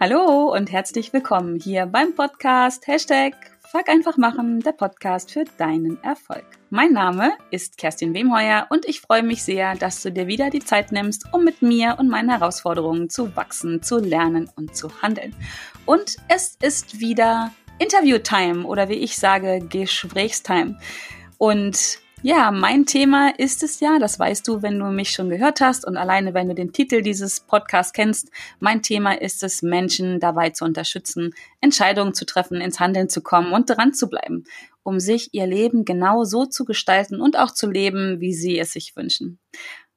Hallo und herzlich willkommen hier beim Podcast Hashtag Fuck einfach machen, der Podcast für deinen Erfolg. Mein Name ist Kerstin Wemheuer und ich freue mich sehr, dass du dir wieder die Zeit nimmst, um mit mir und meinen Herausforderungen zu wachsen, zu lernen und zu handeln. Und es ist wieder Interview-Time oder wie ich sage, Gesprächstime. Und ja, mein Thema ist es ja, das weißt du, wenn du mich schon gehört hast und alleine, wenn du den Titel dieses Podcasts kennst. Mein Thema ist es, Menschen dabei zu unterstützen, Entscheidungen zu treffen, ins Handeln zu kommen und dran zu bleiben, um sich ihr Leben genau so zu gestalten und auch zu leben, wie sie es sich wünschen.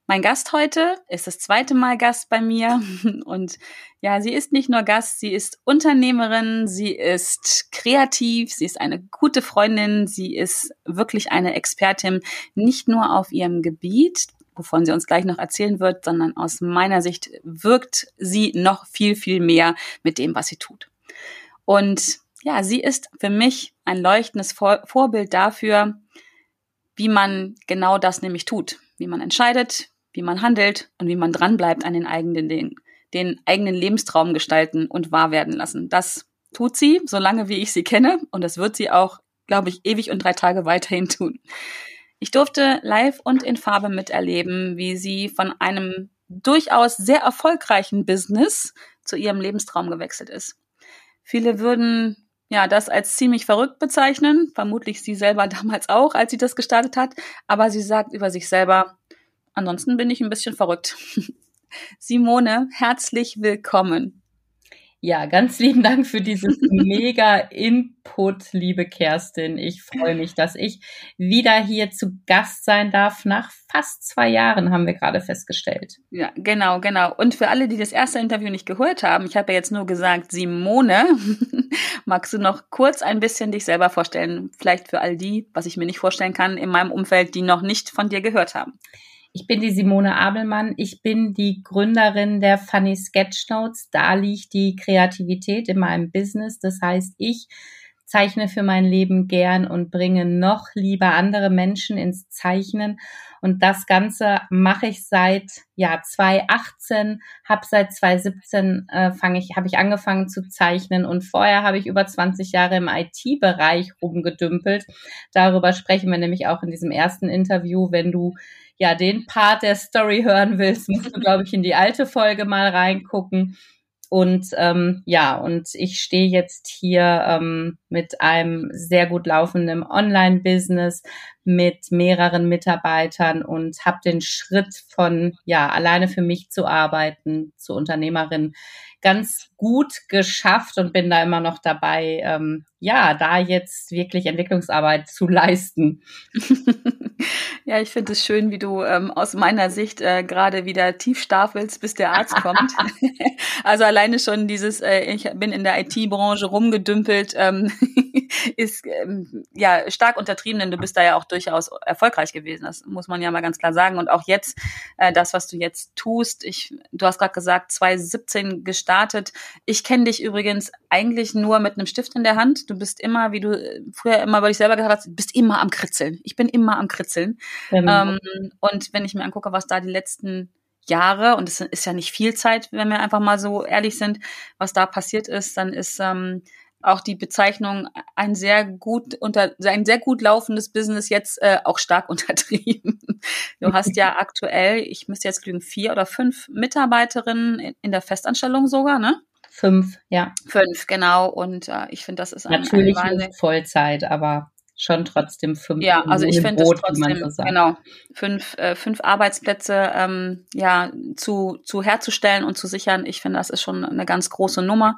Mein Gast heute ist das zweite Mal Gast bei mir und ja, sie ist nicht nur Gast, sie ist Unternehmerin, sie ist kreativ, sie ist eine gute Freundin, sie ist wirklich eine Expertin, nicht nur auf ihrem Gebiet, wovon sie uns gleich noch erzählen wird, sondern aus meiner Sicht wirkt sie noch viel, viel mehr mit dem, was sie tut. Und ja, sie ist für mich ein leuchtendes Vor Vorbild dafür, wie man genau das nämlich tut, wie man entscheidet, wie man handelt und wie man dranbleibt an den eigenen Dingen, den eigenen Lebenstraum gestalten und wahr werden lassen. Das tut sie, solange wie ich sie kenne, und das wird sie auch, glaube ich, ewig und drei Tage weiterhin tun. Ich durfte live und in Farbe miterleben, wie sie von einem durchaus sehr erfolgreichen Business zu ihrem Lebenstraum gewechselt ist. Viele würden ja das als ziemlich verrückt bezeichnen, vermutlich sie selber damals auch, als sie das gestartet hat, aber sie sagt über sich selber, Ansonsten bin ich ein bisschen verrückt. Simone, herzlich willkommen. Ja, ganz lieben Dank für dieses mega Input, liebe Kerstin. Ich freue mich, dass ich wieder hier zu Gast sein darf. Nach fast zwei Jahren haben wir gerade festgestellt. Ja, genau, genau. Und für alle, die das erste Interview nicht gehört haben, ich habe ja jetzt nur gesagt, Simone, magst du noch kurz ein bisschen dich selber vorstellen? Vielleicht für all die, was ich mir nicht vorstellen kann, in meinem Umfeld, die noch nicht von dir gehört haben. Ich bin die Simone Abelmann. Ich bin die Gründerin der Funny Sketchnotes. Da liegt die Kreativität in meinem Business. Das heißt, ich zeichne für mein Leben gern und bringe noch lieber andere Menschen ins Zeichnen. Und das Ganze mache ich seit ja 2018, habe seit 2017 äh, fange ich, habe ich angefangen zu zeichnen und vorher habe ich über 20 Jahre im IT-Bereich rumgedümpelt. Darüber sprechen wir nämlich auch in diesem ersten Interview, wenn du ja den Part der Story hören willst, musst du, glaube ich, in die alte Folge mal reingucken. Und ähm, ja, und ich stehe jetzt hier ähm, mit einem sehr gut laufenden Online-Business mit mehreren Mitarbeitern und habe den Schritt von ja alleine für mich zu arbeiten zu Unternehmerin ganz gut geschafft und bin da immer noch dabei, ähm, ja, da jetzt wirklich Entwicklungsarbeit zu leisten. Ja, ich finde es schön, wie du ähm, aus meiner Sicht äh, gerade wieder tief stapelst, bis der Arzt kommt. also alleine schon dieses, äh, ich bin in der IT-Branche rumgedümpelt, ähm, ist ähm, ja stark untertrieben, denn du bist da ja auch durchaus erfolgreich gewesen. Das muss man ja mal ganz klar sagen. Und auch jetzt, äh, das, was du jetzt tust, ich, du hast gerade gesagt, 2017 gestartet. Ich kenne dich übrigens eigentlich nur mit einem Stift in der Hand. Du bist immer, wie du äh, früher immer über dich selber gesagt hast, bist immer am Kritzeln. Ich bin immer am Kritzeln. Genau. Ähm, und wenn ich mir angucke, was da die letzten Jahre, und es ist ja nicht viel Zeit, wenn wir einfach mal so ehrlich sind, was da passiert ist, dann ist ähm, auch die Bezeichnung ein sehr gut unter ein sehr gut laufendes Business jetzt äh, auch stark untertrieben. Du hast ja aktuell, ich müsste jetzt lügen, vier oder fünf Mitarbeiterinnen in der Festanstellung sogar, ne? Fünf, ja. Fünf, genau. Und äh, ich finde, das ist ein, natürlich ein nicht Vollzeit, aber schon trotzdem fünf. Ja, also ich finde es trotzdem genau fünf äh, fünf Arbeitsplätze ähm, ja zu zu herzustellen und zu sichern. Ich finde, das ist schon eine ganz große Nummer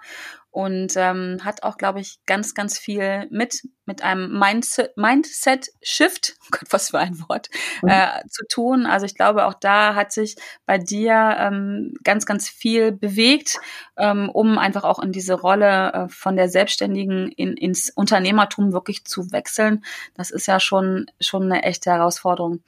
und ähm, hat auch, glaube ich, ganz, ganz viel mit mit einem Mindset, Mindset Shift, oh Gott, was für ein Wort, mhm. äh, zu tun. Also ich glaube, auch da hat sich bei dir ähm, ganz, ganz viel bewegt, ähm, um einfach auch in diese Rolle äh, von der Selbstständigen in, ins Unternehmertum wirklich zu wechseln. Das ist ja schon schon eine echte Herausforderung.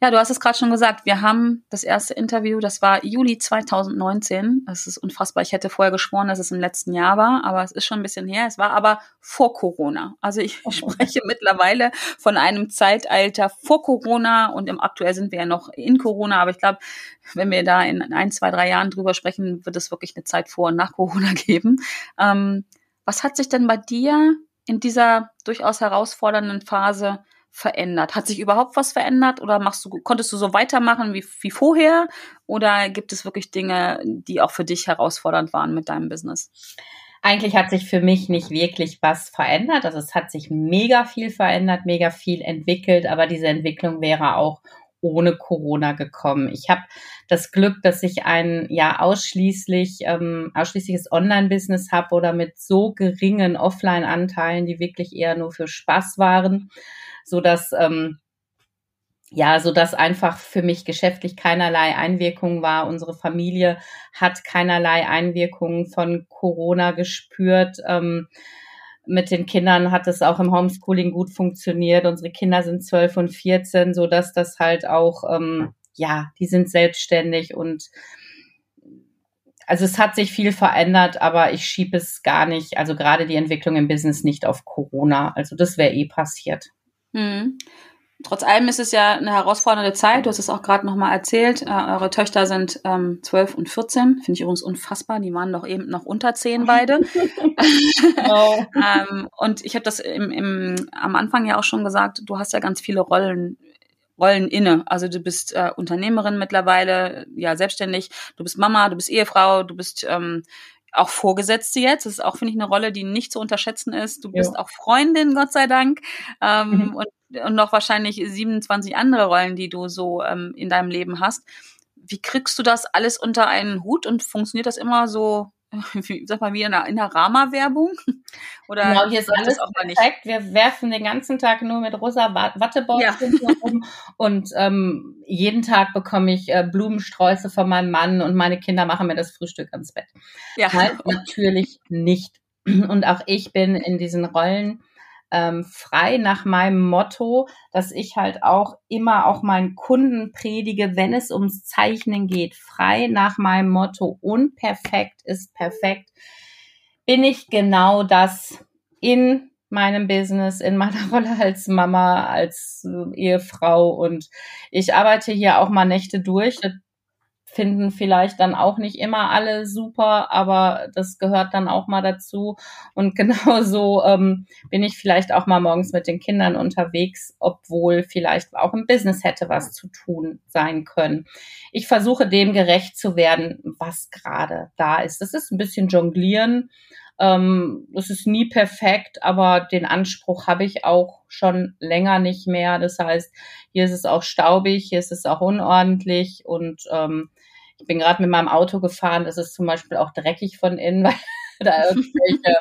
Ja, du hast es gerade schon gesagt. Wir haben das erste Interview, das war Juli 2019. Das ist unfassbar. Ich hätte vorher geschworen, dass es im letzten Jahr war, aber es ist schon ein bisschen her. Es war aber vor Corona. Also ich oh. spreche mittlerweile von einem Zeitalter vor Corona und im aktuell sind wir ja noch in Corona. Aber ich glaube, wenn wir da in ein, zwei, drei Jahren drüber sprechen, wird es wirklich eine Zeit vor und nach Corona geben. Ähm, was hat sich denn bei dir in dieser durchaus herausfordernden Phase verändert? Hat sich überhaupt was verändert oder machst du, konntest du so weitermachen wie, wie vorher? Oder gibt es wirklich Dinge, die auch für dich herausfordernd waren mit deinem Business? Eigentlich hat sich für mich nicht wirklich was verändert. Also es hat sich mega viel verändert, mega viel entwickelt, aber diese Entwicklung wäre auch ohne Corona gekommen. Ich habe das Glück, dass ich ein ja ausschließlich ähm, ausschließliches Online-Business habe oder mit so geringen Offline-Anteilen, die wirklich eher nur für Spaß waren so dass ähm, ja, so dass einfach für mich geschäftlich keinerlei Einwirkung war. Unsere Familie hat keinerlei Einwirkungen von Corona gespürt. Ähm, mit den Kindern hat es auch im Homeschooling gut funktioniert. Unsere Kinder sind zwölf und vierzehn, so dass das halt auch, ähm, ja, die sind selbstständig und also es hat sich viel verändert, aber ich schiebe es gar nicht, also gerade die Entwicklung im Business nicht auf Corona. Also das wäre eh passiert. Mhm. Trotz allem ist es ja eine herausfordernde Zeit. Du hast es auch gerade nochmal erzählt. Äh, eure Töchter sind ähm, 12 und 14. Finde ich übrigens unfassbar. Die waren doch eben noch unter 10 beide. oh. ähm, und ich habe das im, im, am Anfang ja auch schon gesagt, du hast ja ganz viele Rollen Rollen inne. Also du bist äh, Unternehmerin mittlerweile, ja selbstständig, du bist Mama, du bist Ehefrau, du bist ähm, auch Vorgesetzte jetzt. Das ist auch, finde ich, eine Rolle, die nicht zu unterschätzen ist. Du bist ja. auch Freundin, Gott sei Dank. Ähm, mhm. und, und noch wahrscheinlich 27 andere Rollen, die du so ähm, in deinem Leben hast. Wie kriegst du das alles unter einen Hut und funktioniert das immer so wie, sag mal, wie in der, Rama-Werbung? Oder genau, hier ist alles auch perfekt. Wir werfen den ganzen Tag nur mit rosa Wattebäuschen ja. rum und ähm, jeden Tag bekomme ich äh, Blumensträuße von meinem Mann und meine Kinder machen mir das Frühstück ans Bett. Ja. Halt natürlich nicht. Und auch ich bin in diesen Rollen ähm, frei nach meinem Motto, dass ich halt auch immer auch meinen Kunden predige, wenn es ums Zeichnen geht, frei nach meinem Motto, unperfekt ist perfekt, bin ich genau das in meinem Business, in meiner Rolle als Mama, als Ehefrau und ich arbeite hier auch mal Nächte durch. Das finden vielleicht dann auch nicht immer alle super, aber das gehört dann auch mal dazu. Und genauso ähm, bin ich vielleicht auch mal morgens mit den Kindern unterwegs, obwohl vielleicht auch im Business hätte was zu tun sein können. Ich versuche dem gerecht zu werden, was gerade da ist. Das ist ein bisschen jonglieren. Ähm, ist nie perfekt, aber den Anspruch habe ich auch schon länger nicht mehr. Das heißt, hier ist es auch staubig, hier ist es auch unordentlich und ähm, ich bin gerade mit meinem Auto gefahren, das ist zum Beispiel auch dreckig von innen, weil da irgendwelche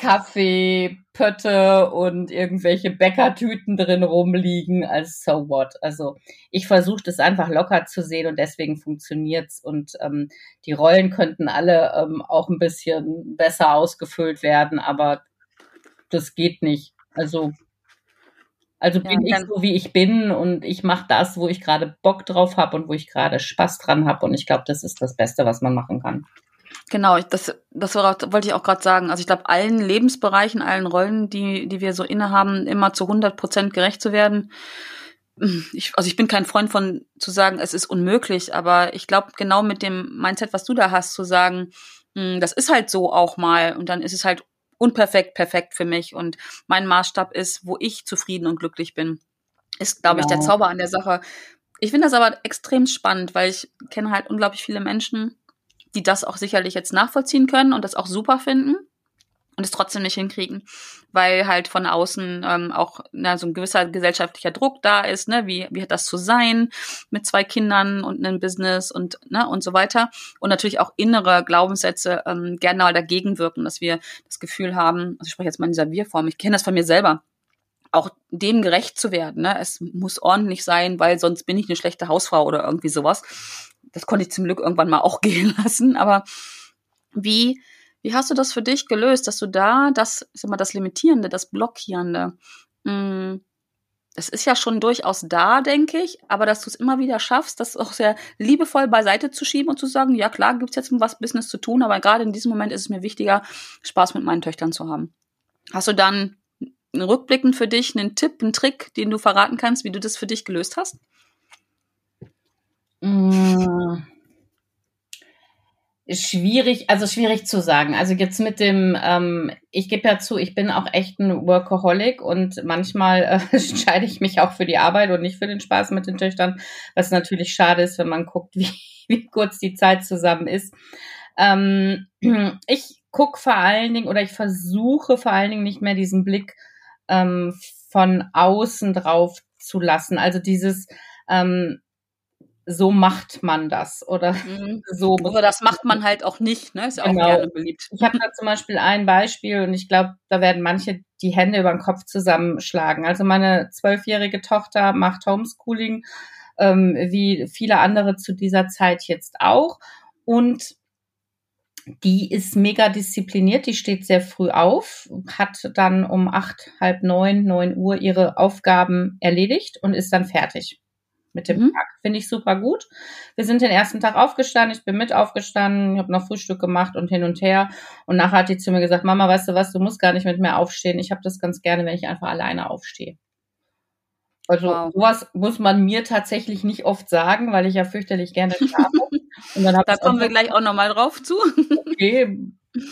Kaffeepötte und irgendwelche Bäckertüten drin rumliegen, als so what. Also ich versuche das einfach locker zu sehen und deswegen funktioniert's und ähm, die Rollen könnten alle ähm, auch ein bisschen besser ausgefüllt werden, aber das geht nicht. Also also bin ja, ich so, wie ich bin und ich mache das, wo ich gerade Bock drauf habe und wo ich gerade Spaß dran habe. Und ich glaube, das ist das Beste, was man machen kann. Genau, das, das wollte ich auch gerade sagen. Also ich glaube, allen Lebensbereichen, allen Rollen, die, die wir so innehaben, immer zu 100 Prozent gerecht zu werden. Ich, also ich bin kein Freund von zu sagen, es ist unmöglich, aber ich glaube, genau mit dem Mindset, was du da hast, zu sagen, hm, das ist halt so auch mal und dann ist es halt unperfekt, perfekt für mich. Und mein Maßstab ist, wo ich zufrieden und glücklich bin. Ist, glaube genau. ich, der genau. Zauber an der Sache. Ich finde das aber extrem spannend, weil ich kenne halt unglaublich viele Menschen, die das auch sicherlich jetzt nachvollziehen können und das auch super finden und es trotzdem nicht hinkriegen, weil halt von außen ähm, auch na, so ein gewisser gesellschaftlicher Druck da ist, ne, wie, wie hat das zu sein mit zwei Kindern und einem Business und, ne, und so weiter. Und natürlich auch innere Glaubenssätze ähm, gerne mal dagegen wirken, dass wir das Gefühl haben, also ich spreche jetzt mal in dieser Wir-Form, ich kenne das von mir selber, auch dem gerecht zu werden. Ne? Es muss ordentlich sein, weil sonst bin ich eine schlechte Hausfrau oder irgendwie sowas. Das konnte ich zum Glück irgendwann mal auch gehen lassen. Aber wie wie hast du das für dich gelöst, dass du da das, ich sag mal, das Limitierende, das Blockierende, mh, mm, das ist ja schon durchaus da, denke ich, aber dass du es immer wieder schaffst, das auch sehr liebevoll beiseite zu schieben und zu sagen, ja klar, gibt's jetzt was Business zu tun, aber gerade in diesem Moment ist es mir wichtiger, Spaß mit meinen Töchtern zu haben. Hast du dann rückblickend für dich einen Tipp, einen Trick, den du verraten kannst, wie du das für dich gelöst hast? Mmh schwierig, also schwierig zu sagen. Also jetzt mit dem, ähm, ich gebe ja zu, ich bin auch echt ein Workaholic und manchmal äh, entscheide ich mich auch für die Arbeit und nicht für den Spaß mit den Töchtern, was natürlich schade ist, wenn man guckt, wie, wie kurz die Zeit zusammen ist. Ähm, ich gucke vor allen Dingen oder ich versuche vor allen Dingen nicht mehr diesen Blick ähm, von außen drauf zu lassen. Also dieses, ähm, so macht man das oder mhm. so. Aber das macht man halt auch nicht, ne? Ist ja genau. auch gerne beliebt. Ich habe da zum Beispiel ein Beispiel und ich glaube, da werden manche die Hände über den Kopf zusammenschlagen. Also meine zwölfjährige Tochter macht Homeschooling, ähm, wie viele andere zu dieser Zeit jetzt auch. Und die ist mega diszipliniert, die steht sehr früh auf, hat dann um acht, halb neun, neun Uhr ihre Aufgaben erledigt und ist dann fertig mit dem mhm. Tag. Finde ich super gut. Wir sind den ersten Tag aufgestanden, ich bin mit aufgestanden, habe noch Frühstück gemacht und hin und her. Und nachher hat die zu mir gesagt, Mama, weißt du was, du musst gar nicht mit mir aufstehen. Ich habe das ganz gerne, wenn ich einfach alleine aufstehe. Also wow. sowas muss man mir tatsächlich nicht oft sagen, weil ich ja fürchterlich gerne schlafe. Und dann da kommen wir gleich auch nochmal drauf zu. okay,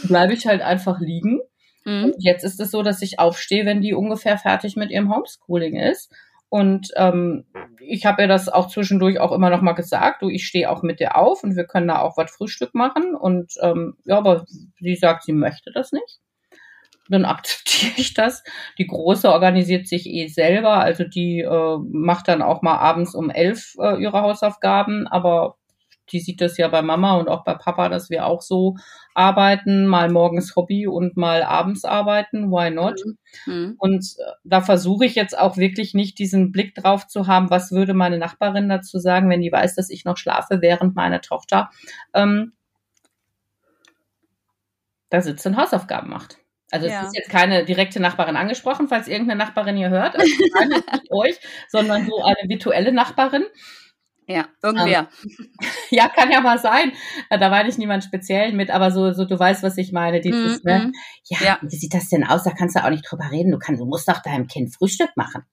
bleibe ich halt einfach liegen. Mhm. jetzt ist es so, dass ich aufstehe, wenn die ungefähr fertig mit ihrem Homeschooling ist. Und ähm, ich habe ihr das auch zwischendurch auch immer noch mal gesagt, du, ich stehe auch mit dir auf und wir können da auch was Frühstück machen. Und ähm, ja, aber sie sagt, sie möchte das nicht. Dann akzeptiere ich das. Die Große organisiert sich eh selber, also die äh, macht dann auch mal abends um elf äh, ihre Hausaufgaben, aber die sieht das ja bei Mama und auch bei Papa, dass wir auch so arbeiten, mal morgens Hobby und mal abends arbeiten, why not? Mhm. mhm. Und äh, da versuche ich jetzt auch wirklich nicht diesen Blick drauf zu haben, was würde meine Nachbarin dazu sagen, wenn die weiß, dass ich noch schlafe, während meine Tochter ähm, da sitzt und Hausaufgaben macht. Also ja. es ist jetzt keine direkte Nachbarin angesprochen, falls irgendeine Nachbarin hier hört, also keine euch, sondern so eine virtuelle Nachbarin. Ja, irgendwer. Ähm, ja, kann ja mal sein. Da war nicht niemand speziell mit, aber so, so du weißt, was ich meine. Dieses, mm, ne? Mm. Ja, ja, wie sieht das denn aus? Da kannst du auch nicht drüber reden. Du kannst, du musst doch deinem Kind Frühstück machen.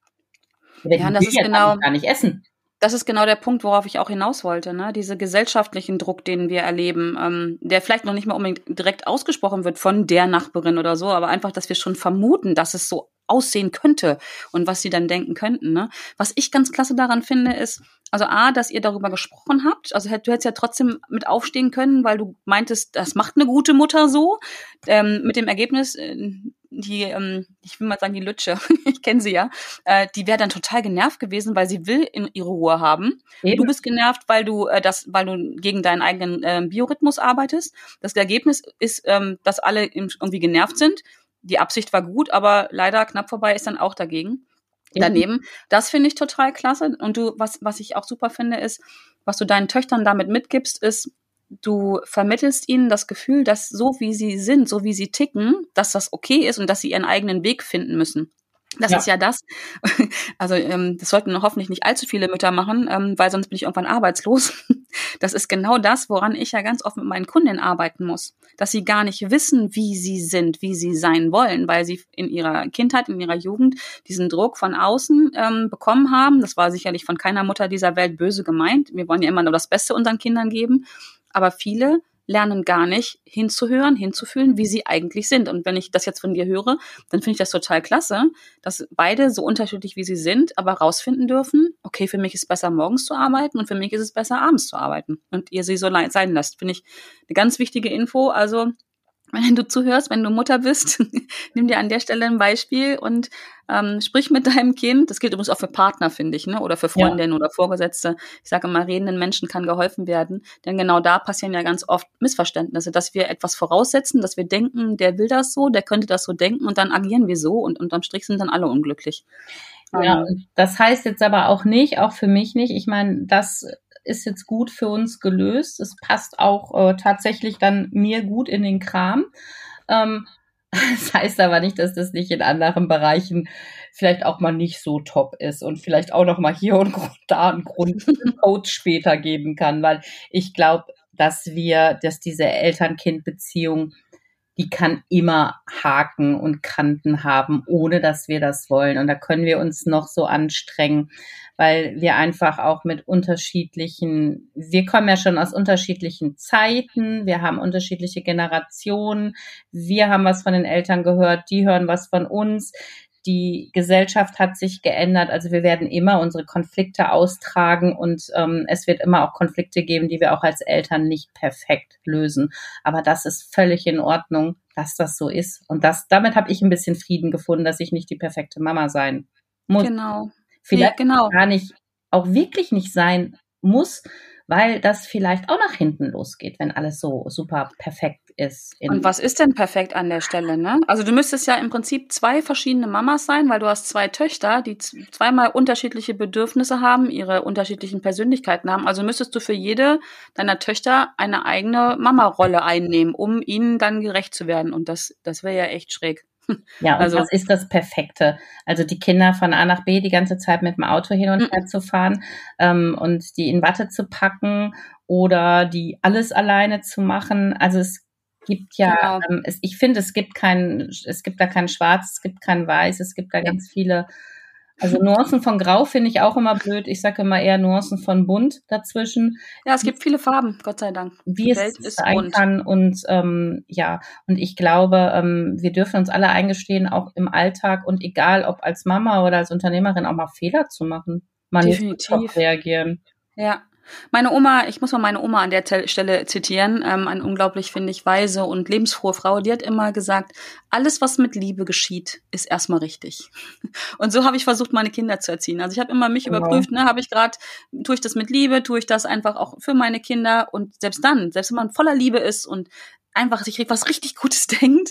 Wenn ja, das ist genau, gar nicht essen. Das ist genau der Punkt, worauf ich auch hinaus wollte. Ne? Diese gesellschaftlichen Druck, den wir erleben, ähm, der vielleicht noch nicht mal unbedingt direkt ausgesprochen wird von der Nachbarin oder so, aber einfach, dass wir schon vermuten, dass es so aussehen könnte und was sie dann denken könnten. Ne? Was ich ganz klasse daran finde, ist, also A, dass ihr darüber gesprochen habt. Also du hättest ja trotzdem mit aufstehen können, weil du meintest, das macht eine gute Mutter so. Ähm, mit dem Ergebnis, äh, die, ähm, ich will mal sagen, die Lütsche, ich kenne sie ja, äh, die wäre dann total genervt gewesen, weil sie will in ihre Ruhe haben. Eben. Du bist genervt, weil du äh, das, weil du gegen deinen eigenen äh, Biorhythmus arbeitest. Das Ergebnis ist, ähm, dass alle irgendwie genervt sind die Absicht war gut, aber leider knapp vorbei ist dann auch dagegen. Daneben. Das finde ich total klasse. Und du, was, was ich auch super finde, ist, was du deinen Töchtern damit mitgibst, ist, du vermittelst ihnen das Gefühl, dass so wie sie sind, so wie sie ticken, dass das okay ist und dass sie ihren eigenen Weg finden müssen. Das ja. ist ja das. Also ähm, das sollten hoffentlich nicht allzu viele Mütter machen, ähm, weil sonst bin ich irgendwann arbeitslos. Das ist genau das, woran ich ja ganz oft mit meinen Kundinnen arbeiten muss. Dass sie gar nicht wissen, wie sie sind, wie sie sein wollen, weil sie in ihrer Kindheit, in ihrer Jugend diesen Druck von außen ähm, bekommen haben. Das war sicherlich von keiner Mutter dieser Welt böse gemeint. Wir wollen ja immer nur das Beste unseren Kindern geben. Aber viele lernen gar nicht hinzuhören, hinzufühlen, wie sie eigentlich sind. Und wenn ich das jetzt von dir höre, dann finde ich das total klasse, dass beide so unterschiedlich wie sie sind, aber rausfinden dürfen, okay, für mich ist es besser, morgens zu arbeiten und für mich ist es besser, abends zu arbeiten. Und ihr sie so sein lasst, finde ich eine ganz wichtige Info. Also wenn du zuhörst, wenn du Mutter bist, nimm dir an der Stelle ein Beispiel und ähm, sprich mit deinem Kind. Das gilt übrigens auch für Partner, finde ich, ne? oder für Freundinnen ja. oder Vorgesetzte. Ich sage immer, redenden Menschen kann geholfen werden, denn genau da passieren ja ganz oft Missverständnisse, dass wir etwas voraussetzen, dass wir denken, der will das so, der könnte das so denken und dann agieren wir so und unterm Strich sind dann alle unglücklich. Ja, ähm. das heißt jetzt aber auch nicht, auch für mich nicht. Ich meine, das ist jetzt gut für uns gelöst. Es passt auch äh, tatsächlich dann mir gut in den Kram. Ähm, das heißt aber nicht, dass das nicht in anderen Bereichen vielleicht auch mal nicht so top ist und vielleicht auch noch mal hier und da einen Grund Coach später geben kann, weil ich glaube, dass wir, dass diese Eltern-Kind-Beziehung die kann immer Haken und Kanten haben, ohne dass wir das wollen. Und da können wir uns noch so anstrengen, weil wir einfach auch mit unterschiedlichen, wir kommen ja schon aus unterschiedlichen Zeiten, wir haben unterschiedliche Generationen, wir haben was von den Eltern gehört, die hören was von uns die Gesellschaft hat sich geändert. Also wir werden immer unsere Konflikte austragen und ähm, es wird immer auch Konflikte geben, die wir auch als Eltern nicht perfekt lösen. Aber das ist völlig in Ordnung, dass das so ist. Und das, damit habe ich ein bisschen Frieden gefunden, dass ich nicht die perfekte Mama sein muss. Genau. Vielleicht ja, genau. gar nicht, auch wirklich nicht sein muss, weil das vielleicht auch nach hinten losgeht, wenn alles so super perfekt ist. Und was ist denn perfekt an der Stelle? Ne? Also du müsstest ja im Prinzip zwei verschiedene Mamas sein, weil du hast zwei Töchter, die zweimal unterschiedliche Bedürfnisse haben, ihre unterschiedlichen Persönlichkeiten haben. Also müsstest du für jede deiner Töchter eine eigene Mama-Rolle einnehmen, um ihnen dann gerecht zu werden. Und das, das wäre ja echt schräg. Ja, und also, das ist das Perfekte. Also die Kinder von A nach B die ganze Zeit mit dem Auto hin und her zu fahren ähm, und die in Watte zu packen oder die alles alleine zu machen. Also es gibt ja, genau. ähm, es, ich finde, es gibt kein, es gibt da kein Schwarz, es gibt kein Weiß, es gibt da ja. ganz viele also Nuancen von Grau finde ich auch immer blöd. Ich sage immer eher Nuancen von Bunt dazwischen. Ja, es gibt viele Farben, Gott sei Dank. Wie es Welt ist sein bunt. kann und ähm, ja, und ich glaube, ähm, wir dürfen uns alle eingestehen, auch im Alltag und egal ob als Mama oder als Unternehmerin auch mal Fehler zu machen. Man Definitiv. reagieren. Ja, meine Oma, ich muss mal meine Oma an der Stelle zitieren, ähm, eine unglaublich, finde ich, weise und lebensfrohe Frau, die hat immer gesagt, alles, was mit Liebe geschieht, ist erstmal richtig. Und so habe ich versucht, meine Kinder zu erziehen. Also ich habe immer mich genau. überprüft, ne, habe ich gerade, tue ich das mit Liebe, tue ich das einfach auch für meine Kinder und selbst dann, selbst wenn man voller Liebe ist und einfach sich was richtig Gutes denkt,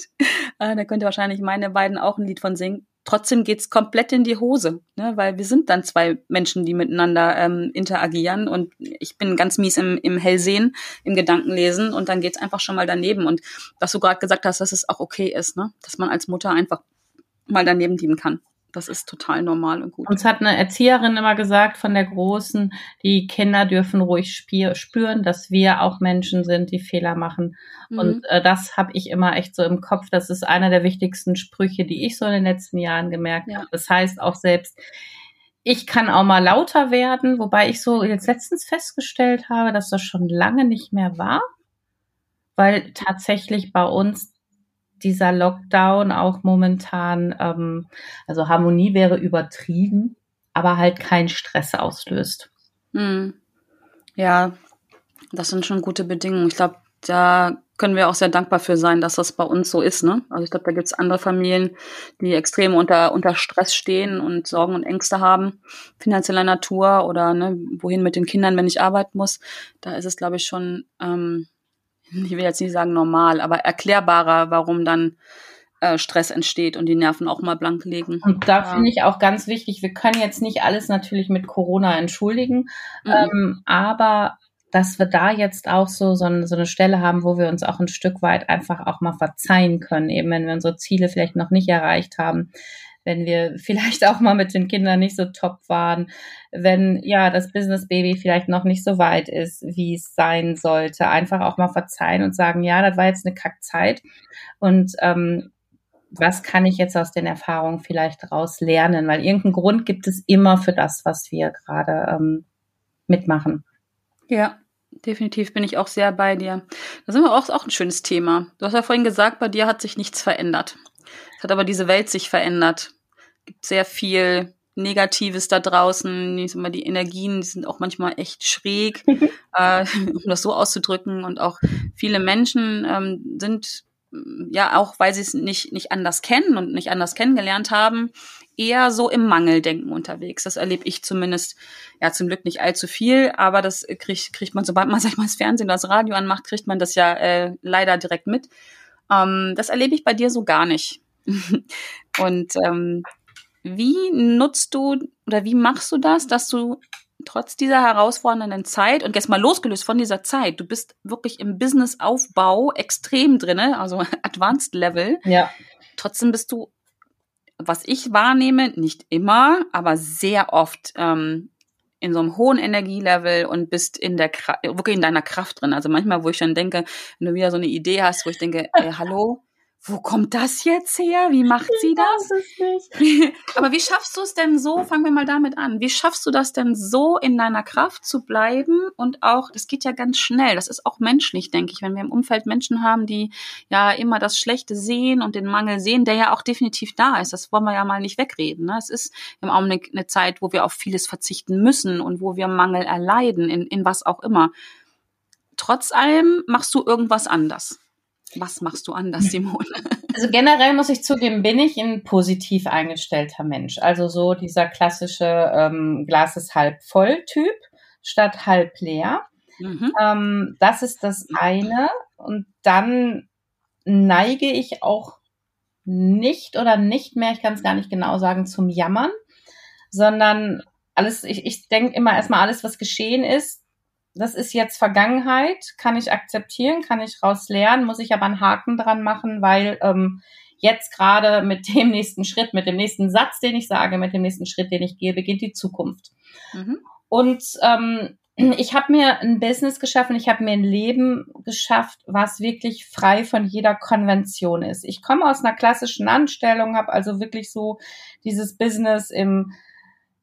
äh, da könnte wahrscheinlich meine beiden auch ein Lied von singen, trotzdem geht's komplett in die Hose, ne? weil wir sind dann zwei Menschen, die miteinander ähm, interagieren und ich bin ganz mies im, im Hellsehen, im Gedankenlesen und dann geht's einfach schon mal daneben und was du gerade gesagt hast, dass es auch okay ist, ne? dass man als Mutter einfach mal daneben lieben kann. Das ist total normal und gut. Uns hat eine Erzieherin immer gesagt von der Großen, die Kinder dürfen ruhig spüren, dass wir auch Menschen sind, die Fehler machen. Mhm. Und äh, das habe ich immer echt so im Kopf. Das ist einer der wichtigsten Sprüche, die ich so in den letzten Jahren gemerkt ja. habe. Das heißt auch selbst, ich kann auch mal lauter werden, wobei ich so jetzt letztens festgestellt habe, dass das schon lange nicht mehr war, weil tatsächlich bei uns dieser Lockdown auch momentan, ähm, also Harmonie wäre übertrieben, aber halt keinen Stress auslöst. Hm. Ja, das sind schon gute Bedingungen. Ich glaube, da können wir auch sehr dankbar für sein, dass das bei uns so ist. Ne? Also ich glaube, da gibt es andere Familien, die extrem unter, unter Stress stehen und Sorgen und Ängste haben, finanzieller Natur oder ne, wohin mit den Kindern, wenn ich arbeiten muss. Da ist es, glaube ich, schon ähm, ich will jetzt nicht sagen normal, aber erklärbarer, warum dann äh, Stress entsteht und die Nerven auch mal blank legen. Und da ja. finde ich auch ganz wichtig, wir können jetzt nicht alles natürlich mit Corona entschuldigen, mhm. ähm, aber dass wir da jetzt auch so, so, eine, so eine Stelle haben, wo wir uns auch ein Stück weit einfach auch mal verzeihen können, eben wenn wir unsere Ziele vielleicht noch nicht erreicht haben, wenn wir vielleicht auch mal mit den Kindern nicht so top waren, wenn ja das Business Baby vielleicht noch nicht so weit ist, wie es sein sollte, einfach auch mal verzeihen und sagen, ja, das war jetzt eine Kackzeit und ähm, was kann ich jetzt aus den Erfahrungen vielleicht daraus lernen? Weil irgendeinen Grund gibt es immer für das, was wir gerade ähm, mitmachen. Ja, definitiv bin ich auch sehr bei dir. Da sind wir auch, auch ein schönes Thema. Du hast ja vorhin gesagt, bei dir hat sich nichts verändert. Es hat aber diese Welt sich verändert gibt sehr viel Negatives da draußen. Ich sag mal, die Energien die sind auch manchmal echt schräg, äh, um das so auszudrücken. Und auch viele Menschen ähm, sind ja auch, weil sie es nicht nicht anders kennen und nicht anders kennengelernt haben, eher so im Mangeldenken unterwegs. Das erlebe ich zumindest, ja zum Glück nicht allzu viel, aber das kriegt kriegt man, sobald man sag ich mal das Fernsehen oder das Radio anmacht, kriegt man das ja äh, leider direkt mit. Ähm, das erlebe ich bei dir so gar nicht. und ähm, wie nutzt du oder wie machst du das, dass du trotz dieser herausfordernden Zeit und jetzt mal losgelöst von dieser Zeit, du bist wirklich im Businessaufbau extrem drinne, also Advanced Level. Ja. Trotzdem bist du was ich wahrnehme, nicht immer, aber sehr oft ähm, in so einem hohen Energielevel und bist in der wirklich in deiner Kraft drin. Also manchmal, wo ich dann denke, wenn du wieder so eine Idee hast, wo ich denke, ey, hallo, wo kommt das jetzt her? Wie macht sie das? Aber wie schaffst du es denn so? Fangen wir mal damit an. Wie schaffst du das denn so in deiner Kraft zu bleiben? Und auch, das geht ja ganz schnell. Das ist auch menschlich, denke ich, wenn wir im Umfeld Menschen haben, die ja immer das Schlechte sehen und den Mangel sehen, der ja auch definitiv da ist. Das wollen wir ja mal nicht wegreden. Ne? Es ist im Augenblick eine Zeit, wo wir auf vieles verzichten müssen und wo wir Mangel erleiden, in, in was auch immer. Trotz allem machst du irgendwas anders. Was machst du anders, Simone? Also generell muss ich zugeben, bin ich ein positiv eingestellter Mensch. Also so dieser klassische ähm, Glas ist halb voll Typ statt halb leer. Mhm. Ähm, das ist das eine. Und dann neige ich auch nicht oder nicht mehr, ich kann es gar nicht genau sagen, zum Jammern, sondern alles, ich, ich denke immer erstmal alles, was geschehen ist, das ist jetzt Vergangenheit, kann ich akzeptieren, kann ich raus lernen, muss ich aber einen Haken dran machen, weil ähm, jetzt gerade mit dem nächsten Schritt, mit dem nächsten Satz, den ich sage, mit dem nächsten Schritt, den ich gehe, beginnt die Zukunft. Mhm. Und ähm, ich habe mir ein Business geschaffen, ich habe mir ein Leben geschafft, was wirklich frei von jeder Konvention ist. Ich komme aus einer klassischen Anstellung, habe also wirklich so dieses Business im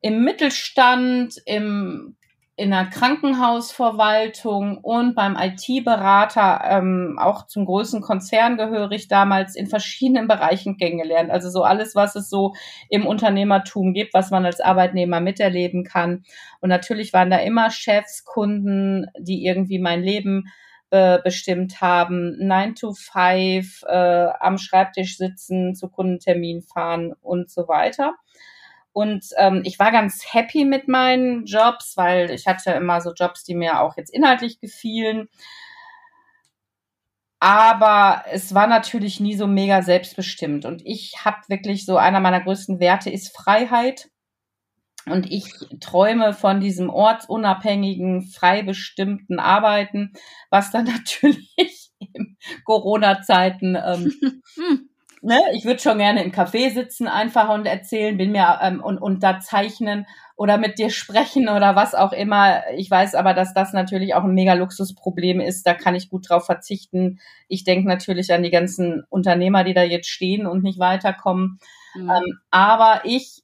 im Mittelstand, im in der Krankenhausverwaltung und beim IT-Berater ähm, auch zum größten Konzern gehörig damals in verschiedenen Bereichen kennengelernt. Also so alles, was es so im Unternehmertum gibt, was man als Arbeitnehmer miterleben kann. Und natürlich waren da immer Chefs, Kunden, die irgendwie mein Leben äh, bestimmt haben, 9 to 5, äh, am Schreibtisch sitzen, zu Kundentermin fahren und so weiter. Und ähm, ich war ganz happy mit meinen Jobs, weil ich hatte immer so Jobs, die mir auch jetzt inhaltlich gefielen. Aber es war natürlich nie so mega selbstbestimmt. Und ich habe wirklich so, einer meiner größten Werte ist Freiheit. Und ich träume von diesem ortsunabhängigen, frei bestimmten Arbeiten, was dann natürlich in Corona-Zeiten ähm, hm ne, ich würde schon gerne im Café sitzen einfach und erzählen, bin mir ähm, und, und da zeichnen oder mit dir sprechen oder was auch immer. Ich weiß aber, dass das natürlich auch ein mega Luxusproblem ist. Da kann ich gut drauf verzichten. Ich denke natürlich an die ganzen Unternehmer, die da jetzt stehen und nicht weiterkommen. Mhm. Ähm, aber ich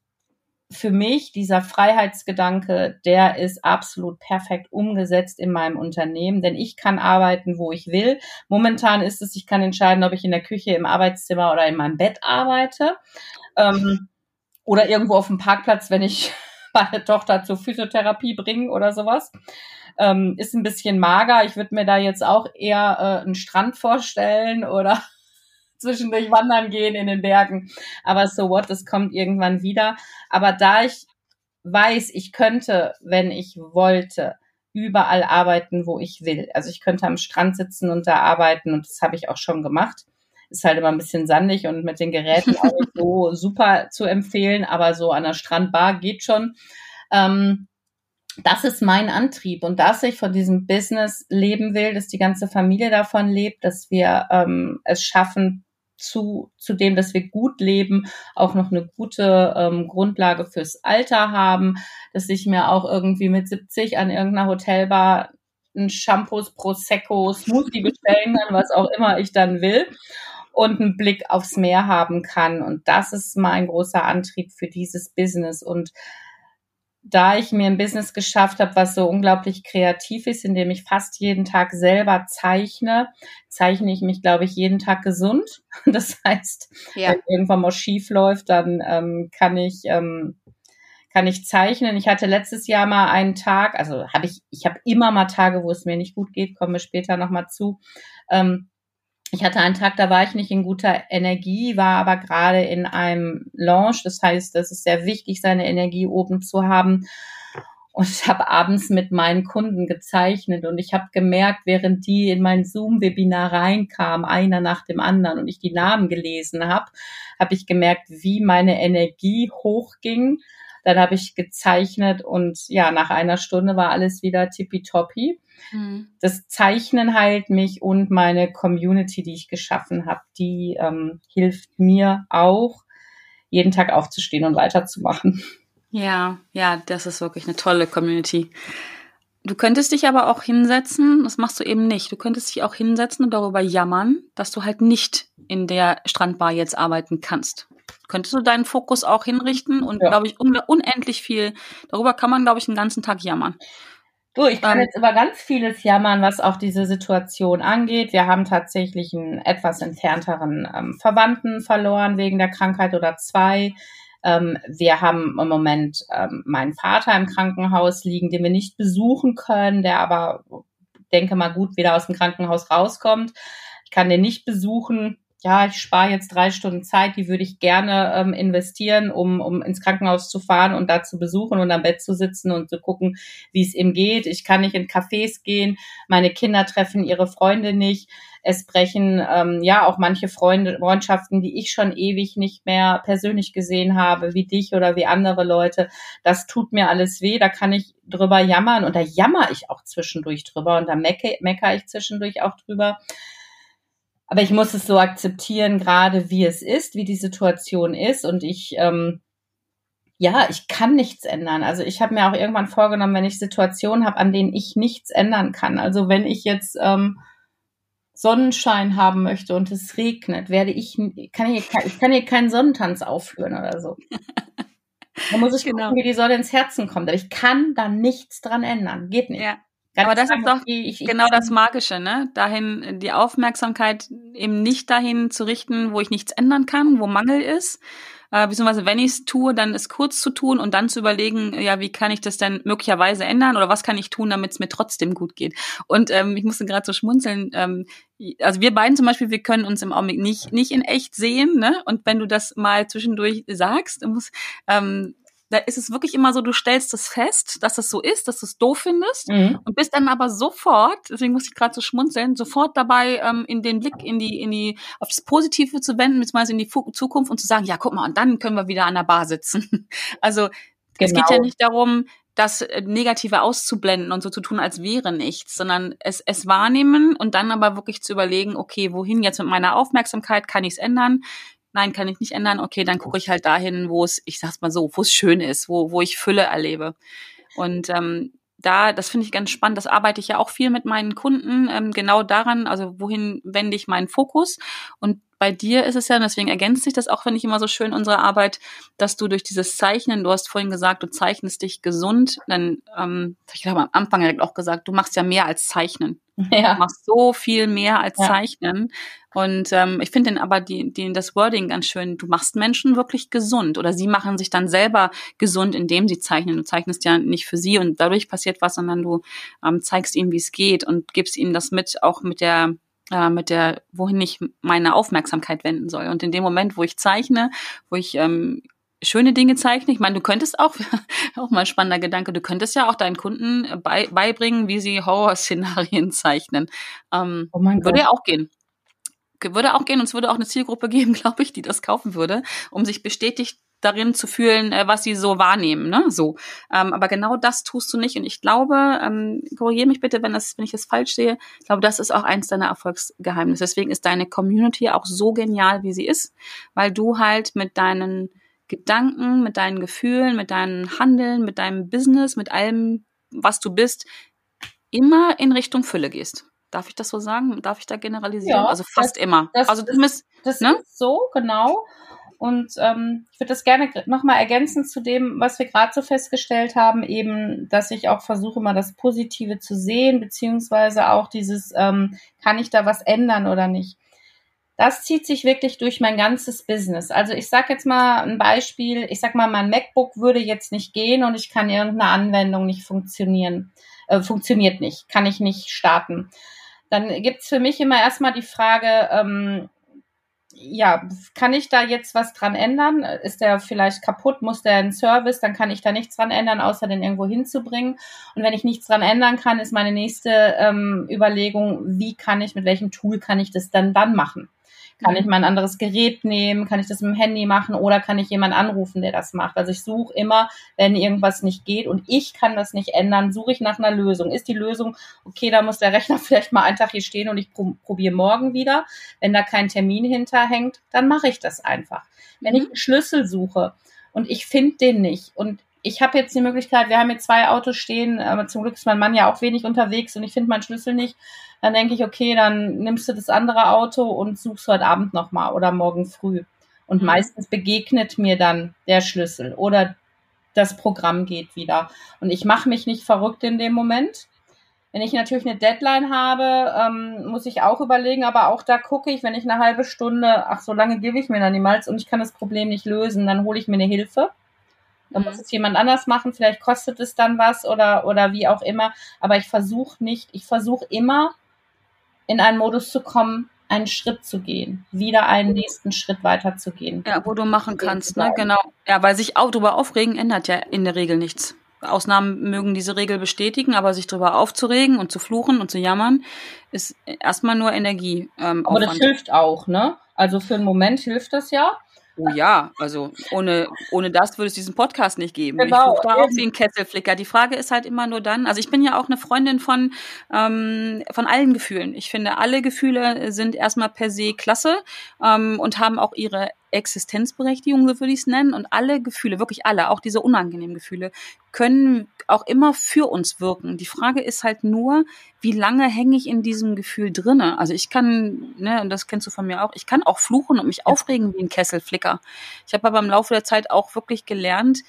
für mich, dieser Freiheitsgedanke, der ist absolut perfekt umgesetzt in meinem Unternehmen, denn ich kann arbeiten, wo ich will. Momentan ist es, ich kann entscheiden, ob ich in der Küche, im Arbeitszimmer oder in meinem Bett arbeite. Ähm, oder irgendwo auf dem Parkplatz, wenn ich meine Tochter zur Physiotherapie bringe oder sowas. Ähm, ist ein bisschen mager. Ich würde mir da jetzt auch eher äh, einen Strand vorstellen oder zwischendurch wandern gehen in den Bergen. Aber so what, das kommt irgendwann wieder. Aber da ich weiß, ich könnte, wenn ich wollte, überall arbeiten, wo ich will. Also ich könnte am Strand sitzen und da arbeiten und das habe ich auch schon gemacht. Ist halt immer ein bisschen sandig und mit den Geräten auch nicht so super zu empfehlen, aber so an der Strandbar geht schon. Ähm, das ist mein Antrieb und dass ich von diesem Business leben will, dass die ganze Familie davon lebt, dass wir ähm, es schaffen, zu, zu dem, dass wir gut leben, auch noch eine gute ähm, Grundlage fürs Alter haben, dass ich mir auch irgendwie mit 70 an irgendeiner Hotelbar ein Shampoos, Prosecco, Smoothie bestellen kann, was auch immer ich dann will und einen Blick aufs Meer haben kann. Und das ist mein großer Antrieb für dieses Business. Und da ich mir ein Business geschafft habe, was so unglaublich kreativ ist, indem ich fast jeden Tag selber zeichne, zeichne ich mich, glaube ich, jeden Tag gesund. Das heißt, ja. wenn irgendwann mal schief läuft, dann ähm, kann ich ähm, kann ich zeichnen. Ich hatte letztes Jahr mal einen Tag, also habe ich, ich habe immer mal Tage, wo es mir nicht gut geht, komme später noch mal zu. Ähm, ich hatte einen Tag, da war ich nicht in guter Energie, war aber gerade in einem Launch. Das heißt, es ist sehr wichtig, seine Energie oben zu haben. Und ich habe abends mit meinen Kunden gezeichnet und ich habe gemerkt, während die in mein Zoom-Webinar reinkamen, einer nach dem anderen und ich die Namen gelesen habe, habe ich gemerkt, wie meine Energie hochging. Dann habe ich gezeichnet und ja, nach einer Stunde war alles wieder tippitoppi. Mhm. Das Zeichnen heilt mich und meine Community, die ich geschaffen habe, die ähm, hilft mir auch jeden Tag aufzustehen und weiterzumachen. Ja, ja, das ist wirklich eine tolle Community. Du könntest dich aber auch hinsetzen, das machst du eben nicht. Du könntest dich auch hinsetzen und darüber jammern, dass du halt nicht in der Strandbar jetzt arbeiten kannst. Könntest du deinen Fokus auch hinrichten und, ja. glaube ich, un unendlich viel, darüber kann man, glaube ich, den ganzen Tag jammern. Du, ich kann ähm, jetzt über ganz vieles jammern, was auch diese Situation angeht. Wir haben tatsächlich einen etwas entfernteren ähm, Verwandten verloren wegen der Krankheit oder zwei. Ähm, wir haben im Moment ähm, meinen Vater im Krankenhaus liegen, den wir nicht besuchen können, der aber, denke mal, gut wieder aus dem Krankenhaus rauskommt. Ich kann den nicht besuchen. Ja, ich spare jetzt drei Stunden Zeit, die würde ich gerne ähm, investieren, um, um ins Krankenhaus zu fahren und da zu besuchen und am Bett zu sitzen und zu gucken, wie es ihm geht. Ich kann nicht in Cafés gehen, meine Kinder treffen ihre Freunde nicht es brechen ähm, ja auch manche Freunde, Freundschaften, die ich schon ewig nicht mehr persönlich gesehen habe, wie dich oder wie andere Leute. Das tut mir alles weh, da kann ich drüber jammern und da jammer ich auch zwischendurch drüber und da mecke, mecker ich zwischendurch auch drüber. Aber ich muss es so akzeptieren, gerade wie es ist, wie die Situation ist und ich ähm, ja, ich kann nichts ändern. Also ich habe mir auch irgendwann vorgenommen, wenn ich Situationen habe, an denen ich nichts ändern kann. Also wenn ich jetzt ähm, Sonnenschein haben möchte und es regnet, werde ich, kann ich, ich kann hier keinen Sonnentanz aufführen oder so. Da muss ich genau. gucken, wie die Sonne ins Herzen kommt. Aber ich kann da nichts dran ändern. Geht nicht. Ja. Aber das ist doch ich, ich, genau das Magische, ne? Dahin die Aufmerksamkeit eben nicht dahin zu richten, wo ich nichts ändern kann, wo Mangel ist, äh, beziehungsweise wenn ich es tue, dann es kurz zu tun und dann zu überlegen, ja, wie kann ich das denn möglicherweise ändern oder was kann ich tun, damit es mir trotzdem gut geht. Und ähm, ich musste gerade so schmunzeln. Ähm, also wir beiden zum Beispiel, wir können uns im Augenblick nicht nicht in echt sehen, ne? Und wenn du das mal zwischendurch sagst, muss ähm, da ist es wirklich immer so, du stellst es fest, dass es so ist, dass du es doof findest mhm. und bist dann aber sofort, deswegen muss ich gerade so schmunzeln, sofort dabei, ähm, in den Blick in die, in die, auf das Positive zu wenden, beziehungsweise in die Zukunft und zu sagen, ja, guck mal, und dann können wir wieder an der Bar sitzen. Also genau. es geht ja genau. nicht darum, das äh, Negative auszublenden und so zu tun, als wäre nichts, sondern es, es wahrnehmen und dann aber wirklich zu überlegen, okay, wohin jetzt mit meiner Aufmerksamkeit, kann ich es ändern? Nein, kann ich nicht ändern, okay, dann gucke ich halt dahin, wo es, ich sag's mal so, wo es schön ist, wo, wo ich Fülle erlebe. Und ähm, da, das finde ich ganz spannend, das arbeite ich ja auch viel mit meinen Kunden, ähm, genau daran, also wohin wende ich meinen Fokus. Und bei dir ist es ja, deswegen ergänzt sich das auch, finde ich immer so schön, unsere Arbeit, dass du durch dieses Zeichnen, du hast vorhin gesagt, du zeichnest dich gesund, dann, ähm, ich habe am Anfang direkt auch gesagt, du machst ja mehr als Zeichnen. Ja. Du machst so viel mehr als ja. Zeichnen. Und ähm, ich finde aber die, die, das Wording ganz schön. Du machst Menschen wirklich gesund oder sie machen sich dann selber gesund, indem sie zeichnen. Du zeichnest ja nicht für sie und dadurch passiert was, sondern du ähm, zeigst ihnen, wie es geht und gibst ihnen das mit, auch mit der äh, mit der, wohin ich meine Aufmerksamkeit wenden soll. Und in dem Moment, wo ich zeichne, wo ich ähm, schöne Dinge zeichne. Ich meine, du könntest auch, auch mal ein spannender Gedanke, du könntest ja auch deinen Kunden bei, beibringen, wie sie Horrorszenarien zeichnen. Ähm, oh mein würde ja auch gehen würde auch gehen und es würde auch eine Zielgruppe geben, glaube ich, die das kaufen würde, um sich bestätigt darin zu fühlen, äh, was sie so wahrnehmen, ne? So. Ähm, aber genau das tust du nicht. Und ich glaube, ähm, korrigiere mich bitte, wenn das, wenn ich das falsch sehe. Ich glaube, das ist auch eins deiner Erfolgsgeheimnisse. Deswegen ist deine Community auch so genial, wie sie ist, weil du halt mit deinen Gedanken, mit deinen Gefühlen, mit deinem Handeln, mit deinem Business, mit allem, was du bist, immer in Richtung Fülle gehst. Darf ich das so sagen? Darf ich da generalisieren? Ja, also fast das, immer. Das, also du bist, das ne? ist so, genau. Und ähm, ich würde das gerne nochmal ergänzen zu dem, was wir gerade so festgestellt haben, eben, dass ich auch versuche, mal das Positive zu sehen, beziehungsweise auch dieses, ähm, kann ich da was ändern oder nicht. Das zieht sich wirklich durch mein ganzes Business. Also ich sage jetzt mal ein Beispiel, ich sag mal, mein MacBook würde jetzt nicht gehen und ich kann irgendeine Anwendung nicht funktionieren, äh, funktioniert nicht, kann ich nicht starten dann gibt's für mich immer erstmal die Frage, ähm, ja, kann ich da jetzt was dran ändern? Ist der vielleicht kaputt? Muss der einen Service? Dann kann ich da nichts dran ändern, außer den irgendwo hinzubringen. Und wenn ich nichts dran ändern kann, ist meine nächste ähm, Überlegung, wie kann ich, mit welchem Tool kann ich das dann dann machen? Kann mhm. ich mal ein anderes Gerät nehmen? Kann ich das mit dem Handy machen? Oder kann ich jemanden anrufen, der das macht? Also ich suche immer, wenn irgendwas nicht geht und ich kann das nicht ändern, suche ich nach einer Lösung. Ist die Lösung, okay, da muss der Rechner vielleicht mal einen Tag hier stehen und ich probiere morgen wieder. Wenn da kein Termin hinterhängt, dann mache ich das einfach. Wenn mhm. ich einen Schlüssel suche und ich finde den nicht und ich habe jetzt die Möglichkeit, wir haben hier zwei Autos stehen, aber zum Glück ist mein Mann ja auch wenig unterwegs und ich finde meinen Schlüssel nicht. Dann denke ich, okay, dann nimmst du das andere Auto und suchst heute Abend nochmal oder morgen früh. Und mhm. meistens begegnet mir dann der Schlüssel oder das Programm geht wieder. Und ich mache mich nicht verrückt in dem Moment. Wenn ich natürlich eine Deadline habe, ähm, muss ich auch überlegen, aber auch da gucke ich, wenn ich eine halbe Stunde, ach, so lange gebe ich mir dann niemals und ich kann das Problem nicht lösen, dann hole ich mir eine Hilfe. Dann muss mhm. es jemand anders machen, vielleicht kostet es dann was oder, oder wie auch immer. Aber ich versuche nicht, ich versuche immer in einen Modus zu kommen, einen Schritt zu gehen, wieder einen nächsten Schritt weiter zu gehen. Ja, wo du machen kannst, ne? Genau. Ja, weil sich auch darüber aufregen ändert ja in der Regel nichts. Ausnahmen mögen diese Regel bestätigen, aber sich darüber aufzuregen und zu fluchen und zu jammern, ist erstmal nur Energie. Ähm, aber das hilft auch, ne? Also für einen Moment hilft das ja. Oh ja, also ohne, ohne das würde es diesen Podcast nicht geben. Genau, ich da auch wie ein Kesselflicker. Die Frage ist halt immer nur dann, also ich bin ja auch eine Freundin von, ähm, von allen Gefühlen. Ich finde, alle Gefühle sind erstmal per se klasse ähm, und haben auch ihre Existenzberechtigung, so würde ich es nennen. Und alle Gefühle, wirklich alle, auch diese unangenehmen Gefühle, können auch immer für uns wirken. Die Frage ist halt nur, wie lange hänge ich in diesem Gefühl drinne? Also ich kann, ne, und das kennst du von mir auch, ich kann auch fluchen und mich aufregen wie ein Kesselflicker. Ich habe aber im Laufe der Zeit auch wirklich gelernt,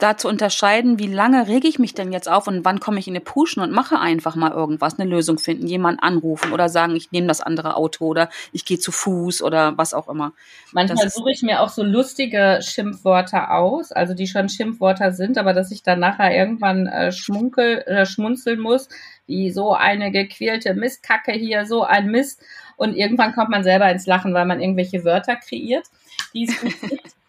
da zu unterscheiden, wie lange rege ich mich denn jetzt auf und wann komme ich in eine Pushen und mache einfach mal irgendwas, eine Lösung finden, jemanden anrufen oder sagen, ich nehme das andere Auto oder ich gehe zu Fuß oder was auch immer. Manchmal suche ich mir auch so lustige Schimpfwörter aus, also die schon Schimpfwörter sind, aber dass ich dann nachher irgendwann äh, schmunkel äh, schmunzeln muss, wie so eine gequälte Mistkacke hier, so ein Mist. Und irgendwann kommt man selber ins Lachen, weil man irgendwelche Wörter kreiert, die es nicht.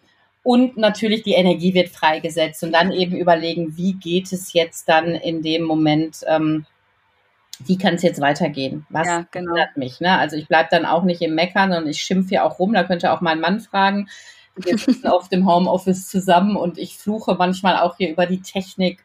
Und natürlich die Energie wird freigesetzt und dann eben überlegen, wie geht es jetzt dann in dem Moment, ähm, wie kann es jetzt weitergehen? Was ja, genau. mich? Ne? Also ich bleibe dann auch nicht im Meckern und ich schimpfe ja auch rum. Da könnte auch mein Mann fragen. Wir sitzen auf dem Homeoffice zusammen und ich fluche manchmal auch hier über die Technik.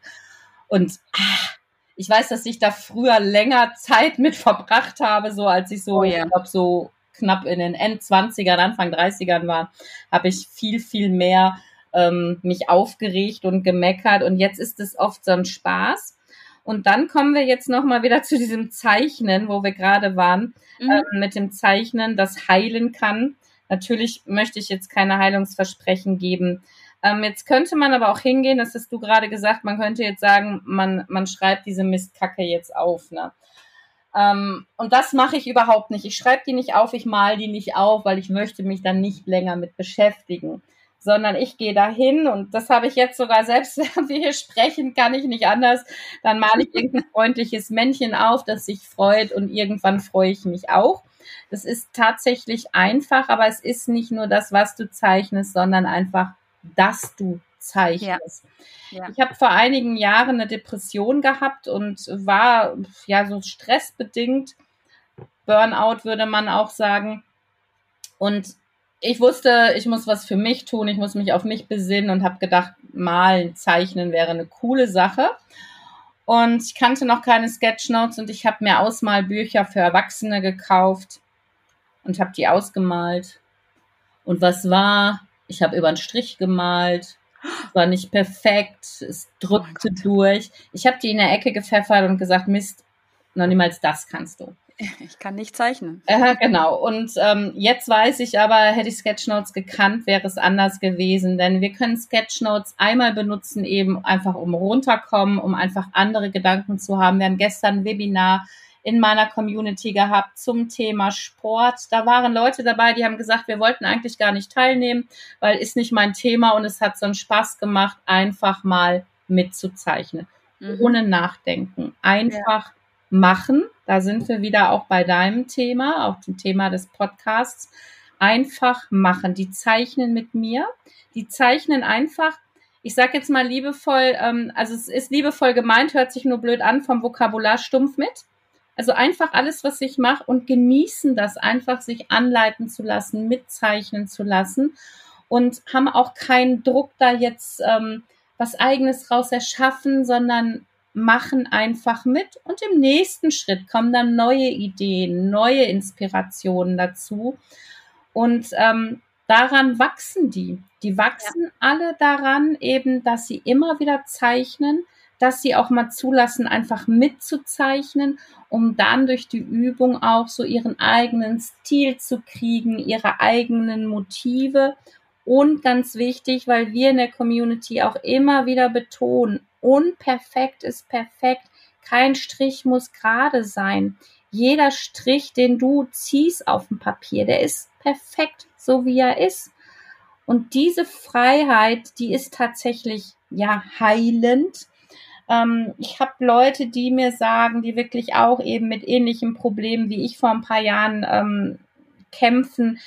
Und ah, ich weiß, dass ich da früher länger Zeit mit verbracht habe, so als ich so, oh ja. ich glaube, so knapp in den Endzwanzigern, Anfang 30ern war, habe ich viel, viel mehr ähm, mich aufgeregt und gemeckert. Und jetzt ist es oft so ein Spaß. Und dann kommen wir jetzt nochmal wieder zu diesem Zeichnen, wo wir gerade waren, mhm. äh, mit dem Zeichnen, das heilen kann. Natürlich möchte ich jetzt keine Heilungsversprechen geben. Ähm, jetzt könnte man aber auch hingehen, das hast du gerade gesagt, man könnte jetzt sagen, man, man schreibt diese Mistkacke jetzt auf. Ne? Ähm, und das mache ich überhaupt nicht. Ich schreibe die nicht auf, ich mal die nicht auf, weil ich möchte mich dann nicht länger mit beschäftigen. Sondern ich gehe dahin und das habe ich jetzt sogar selbst, während wir hier sprechen, kann ich nicht anders. Dann male ich irgendein freundliches Männchen auf, das sich freut und irgendwann freue ich mich auch. Das ist tatsächlich einfach, aber es ist nicht nur das, was du zeichnest, sondern einfach, dass du zeichnest. Ja. Ja. Ich habe vor einigen Jahren eine Depression gehabt und war ja so stressbedingt. Burnout würde man auch sagen. Und ich wusste, ich muss was für mich tun, ich muss mich auf mich besinnen und habe gedacht, malen, zeichnen wäre eine coole Sache. Und ich kannte noch keine Sketchnotes und ich habe mir Ausmalbücher für Erwachsene gekauft und habe die ausgemalt. Und was war? Ich habe über einen Strich gemalt war nicht perfekt, es drückte oh durch. Ich habe die in der Ecke gepfeffert und gesagt, Mist, noch niemals das kannst du. Ich kann nicht zeichnen. Äh, genau. Und ähm, jetzt weiß ich aber, hätte ich Sketchnotes gekannt, wäre es anders gewesen. Denn wir können Sketchnotes einmal benutzen, eben einfach um runterkommen, um einfach andere Gedanken zu haben. Wir haben gestern ein Webinar in meiner Community gehabt zum Thema Sport. Da waren Leute dabei, die haben gesagt, wir wollten eigentlich gar nicht teilnehmen, weil ist nicht mein Thema und es hat so einen Spaß gemacht, einfach mal mitzuzeichnen. Mhm. Ohne Nachdenken. Einfach ja. machen. Da sind wir wieder auch bei deinem Thema, auch dem Thema des Podcasts. Einfach machen. Die zeichnen mit mir. Die zeichnen einfach ich sage jetzt mal liebevoll, ähm, also es ist liebevoll gemeint, hört sich nur blöd an, vom Vokabular stumpf mit Also einfach alles, was ich mache und genießen das einfach, sich anleiten zu lassen, mitzeichnen zu lassen und haben auch keinen Druck da jetzt ähm, was eigenes raus erschaffen, sondern machen einfach mit und im nächsten Schritt kommen dann neue Ideen, neue Inspirationen dazu und ähm, daran wachsen die. Die wachsen ja. alle daran eben, dass sie immer wieder zeichnen, dass sie auch mal zulassen, einfach mitzuzeichnen, um dann durch die Übung auch so ihren eigenen Stil zu kriegen, ihre eigenen Motive und ganz wichtig, weil wir in der Community auch immer wieder betonen, unperfekt ist perfekt. Kein Strich muss gerade sein. Jeder Strich, den du ziehst auf dem Papier, der ist perfekt, so wie er ist. Und diese Freiheit, die ist tatsächlich ja heilend. Ähm, ich habe Leute, die mir sagen, die wirklich auch eben mit ähnlichen Problemen wie ich vor ein paar Jahren ähm, kämpfen,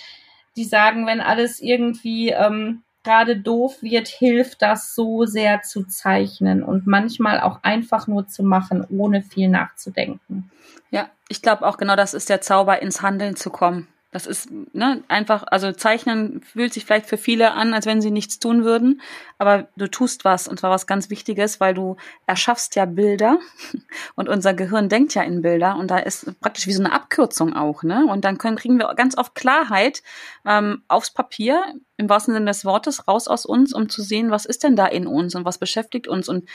die sagen, wenn alles irgendwie ähm, gerade doof wird, hilft das so sehr zu zeichnen und manchmal auch einfach nur zu machen, ohne viel nachzudenken. Ja, ich glaube auch genau das ist der Zauber, ins Handeln zu kommen. Das ist ne, einfach, also Zeichnen fühlt sich vielleicht für viele an, als wenn sie nichts tun würden, aber du tust was und zwar was ganz Wichtiges, weil du erschaffst ja Bilder und unser Gehirn denkt ja in Bilder und da ist praktisch wie so eine Abkürzung auch, ne? Und dann können, kriegen wir ganz oft Klarheit ähm, aufs Papier, im wahrsten Sinne des Wortes, raus aus uns, um zu sehen, was ist denn da in uns und was beschäftigt uns. Und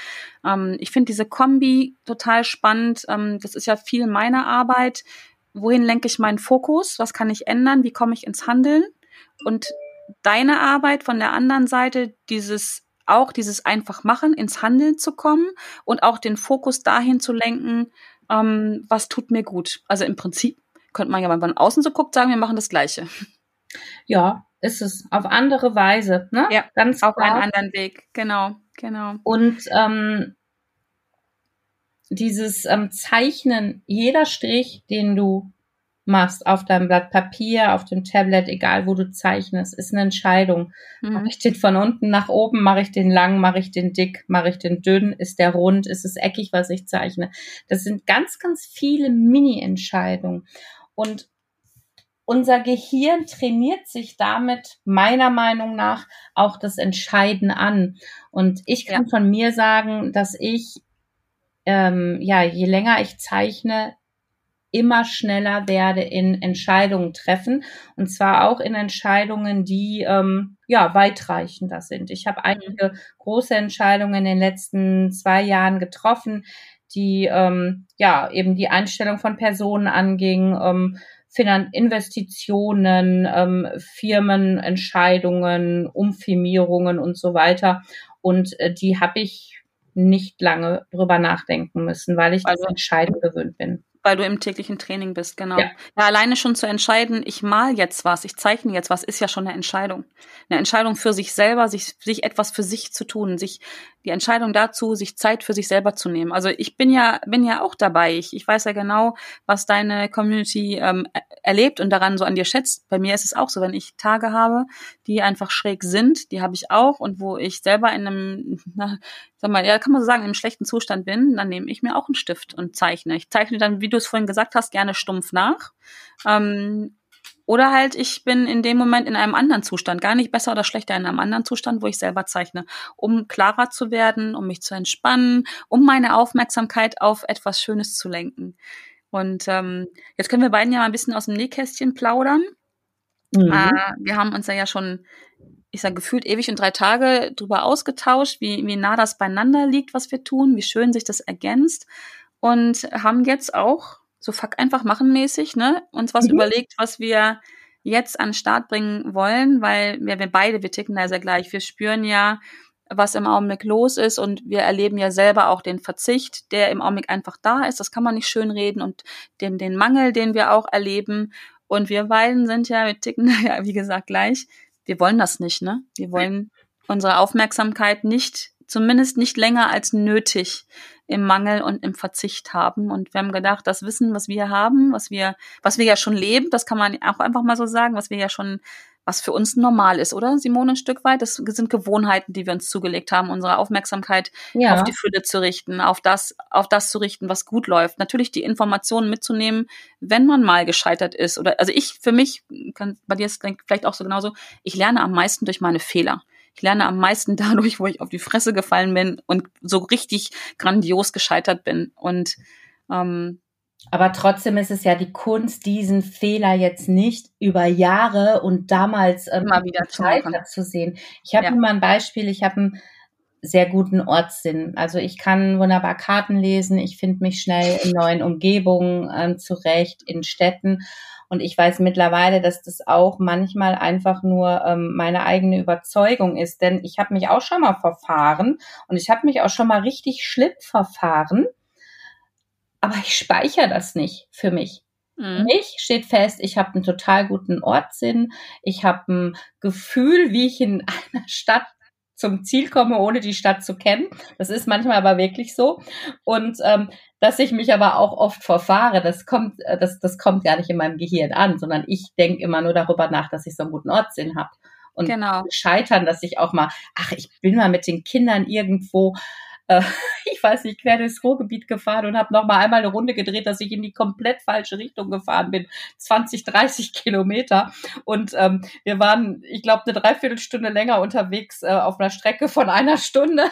ähm, ich finde diese Kombi total spannend. Ähm, das ist ja viel meiner Arbeit wohin lenke ich meinen Fokus, was kann ich ändern, wie komme ich ins Handeln und deine Arbeit von der anderen Seite, dieses auch dieses einfach machen, ins Handeln zu kommen und auch den Fokus dahin zu lenken, ähm, was tut mir gut. Also im Prinzip könnte man ja, wenn man von außen so guckt, sagen, wir machen das Gleiche. Ja, ist es auf andere Weise, ne? Ja, ganz auf klar. einen anderen Weg, genau, genau. Und ähm, dieses ähm, Zeichnen, jeder Strich, den du machst auf deinem Blatt Papier, auf dem Tablet, egal wo du zeichnest, ist eine Entscheidung. Mhm. Mache ich den von unten nach oben, mache ich den lang, mache ich den dick, mache ich den dünn, ist der rund, ist es eckig, was ich zeichne. Das sind ganz, ganz viele Mini-Entscheidungen. Und unser Gehirn trainiert sich damit meiner Meinung nach auch das Entscheiden an. Und ich kann ja. von mir sagen, dass ich ähm, ja, je länger ich zeichne, immer schneller werde in Entscheidungen treffen. Und zwar auch in Entscheidungen, die ähm, ja weitreichender sind. Ich habe einige große Entscheidungen in den letzten zwei Jahren getroffen, die ähm, ja eben die Einstellung von Personen anging, ähm, Finan Investitionen, ähm, Firmenentscheidungen, Umfirmierungen und so weiter. Und äh, die habe ich nicht lange drüber nachdenken müssen, weil ich also, das Entscheiden gewöhnt bin. Weil du im täglichen Training bist, genau. Ja. ja. alleine schon zu entscheiden, ich mal jetzt was, ich zeichne jetzt was, ist ja schon eine Entscheidung. Eine Entscheidung für sich selber, sich, sich etwas für sich zu tun, sich die Entscheidung dazu, sich Zeit für sich selber zu nehmen. Also ich bin ja, bin ja auch dabei. Ich, ich weiß ja genau, was deine Community ähm, erlebt und daran so an dir schätzt. Bei mir ist es auch so, wenn ich Tage habe, die einfach schräg sind, die habe ich auch und wo ich selber in einem, na, sag mal, ja, kann man so sagen, einem schlechten Zustand bin, dann nehme ich mir auch einen Stift und zeichne. Ich zeichne dann, wie du es vorhin gesagt hast, gerne stumpf nach. Ähm, oder halt, ich bin in dem Moment in einem anderen Zustand, gar nicht besser oder schlechter, in einem anderen Zustand, wo ich selber zeichne, um klarer zu werden, um mich zu entspannen, um meine Aufmerksamkeit auf etwas Schönes zu lenken. Und ähm, jetzt können wir beiden ja mal ein bisschen aus dem Nähkästchen plaudern. Mhm. Äh, wir haben uns ja schon ich sage gefühlt ewig und drei Tage drüber ausgetauscht, wie, wie nah das beieinander liegt, was wir tun, wie schön sich das ergänzt und haben jetzt auch so fuck einfach machen mäßig, ne, uns was mhm. überlegt, was wir jetzt an den Start bringen wollen, weil wir, wir beide, wir ticken da sehr gleich. Wir spüren ja, was im Augenblick los ist und wir erleben ja selber auch den Verzicht, der im Augenblick einfach da ist. Das kann man nicht schön reden und den, den Mangel, den wir auch erleben. Und wir beiden sind ja, wir ticken da ja, wie gesagt, gleich wir wollen das nicht, ne? Wir wollen unsere Aufmerksamkeit nicht, zumindest nicht länger als nötig im Mangel und im Verzicht haben. Und wir haben gedacht, das Wissen, was wir haben, was wir, was wir ja schon leben, das kann man auch einfach mal so sagen, was wir ja schon was für uns normal ist, oder Simone, ein Stück weit? Das sind Gewohnheiten, die wir uns zugelegt haben, unsere Aufmerksamkeit ja. auf die Fülle zu richten, auf das, auf das zu richten, was gut läuft. Natürlich die Informationen mitzunehmen, wenn man mal gescheitert ist. Oder also ich für mich, kann, bei dir ist vielleicht auch so genauso, ich lerne am meisten durch meine Fehler. Ich lerne am meisten dadurch, wo ich auf die Fresse gefallen bin und so richtig grandios gescheitert bin. Und ähm, aber trotzdem ist es ja die Kunst, diesen Fehler jetzt nicht über Jahre und damals ähm, immer wieder zu, sehen. Ich habe ja. mal ein Beispiel, ich habe einen sehr guten Ortssinn. Also ich kann wunderbar Karten lesen, ich finde mich schnell in neuen Umgebungen ähm, zurecht, in Städten. Und ich weiß mittlerweile, dass das auch manchmal einfach nur ähm, meine eigene Überzeugung ist. Denn ich habe mich auch schon mal verfahren und ich habe mich auch schon mal richtig schlimm verfahren aber ich speichere das nicht für mich. Mhm. Mich steht fest, ich habe einen total guten Ortssinn, ich habe ein Gefühl, wie ich in einer Stadt zum Ziel komme, ohne die Stadt zu kennen. Das ist manchmal aber wirklich so. Und ähm, dass ich mich aber auch oft verfahre, das kommt, äh, das, das kommt gar nicht in meinem Gehirn an, sondern ich denke immer nur darüber nach, dass ich so einen guten Ortssinn habe. Und genau. scheitern, dass ich auch mal, ach, ich bin mal mit den Kindern irgendwo äh, ich weiß nicht, quer durchs Ruhrgebiet gefahren und habe noch mal einmal eine Runde gedreht, dass ich in die komplett falsche Richtung gefahren bin. 20, 30 Kilometer. Und ähm, wir waren, ich glaube, eine Dreiviertelstunde länger unterwegs äh, auf einer Strecke von einer Stunde.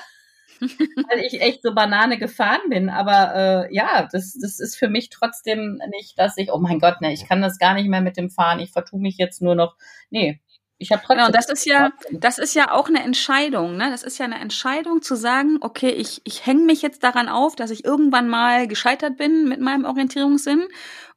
weil ich echt so Banane gefahren bin. Aber äh, ja, das, das ist für mich trotzdem nicht, dass ich, oh mein Gott, ne, ich kann das gar nicht mehr mit dem Fahren. Ich vertue mich jetzt nur noch. Nee, ich habe trotzdem. Genau, das ist ja, das ist ja auch eine Entscheidung. Ne? Das ist ja eine Entscheidung zu sagen, okay, ich, ich hänge mich jetzt daran auf, dass ich irgendwann mal gescheitert bin mit meinem Orientierungssinn.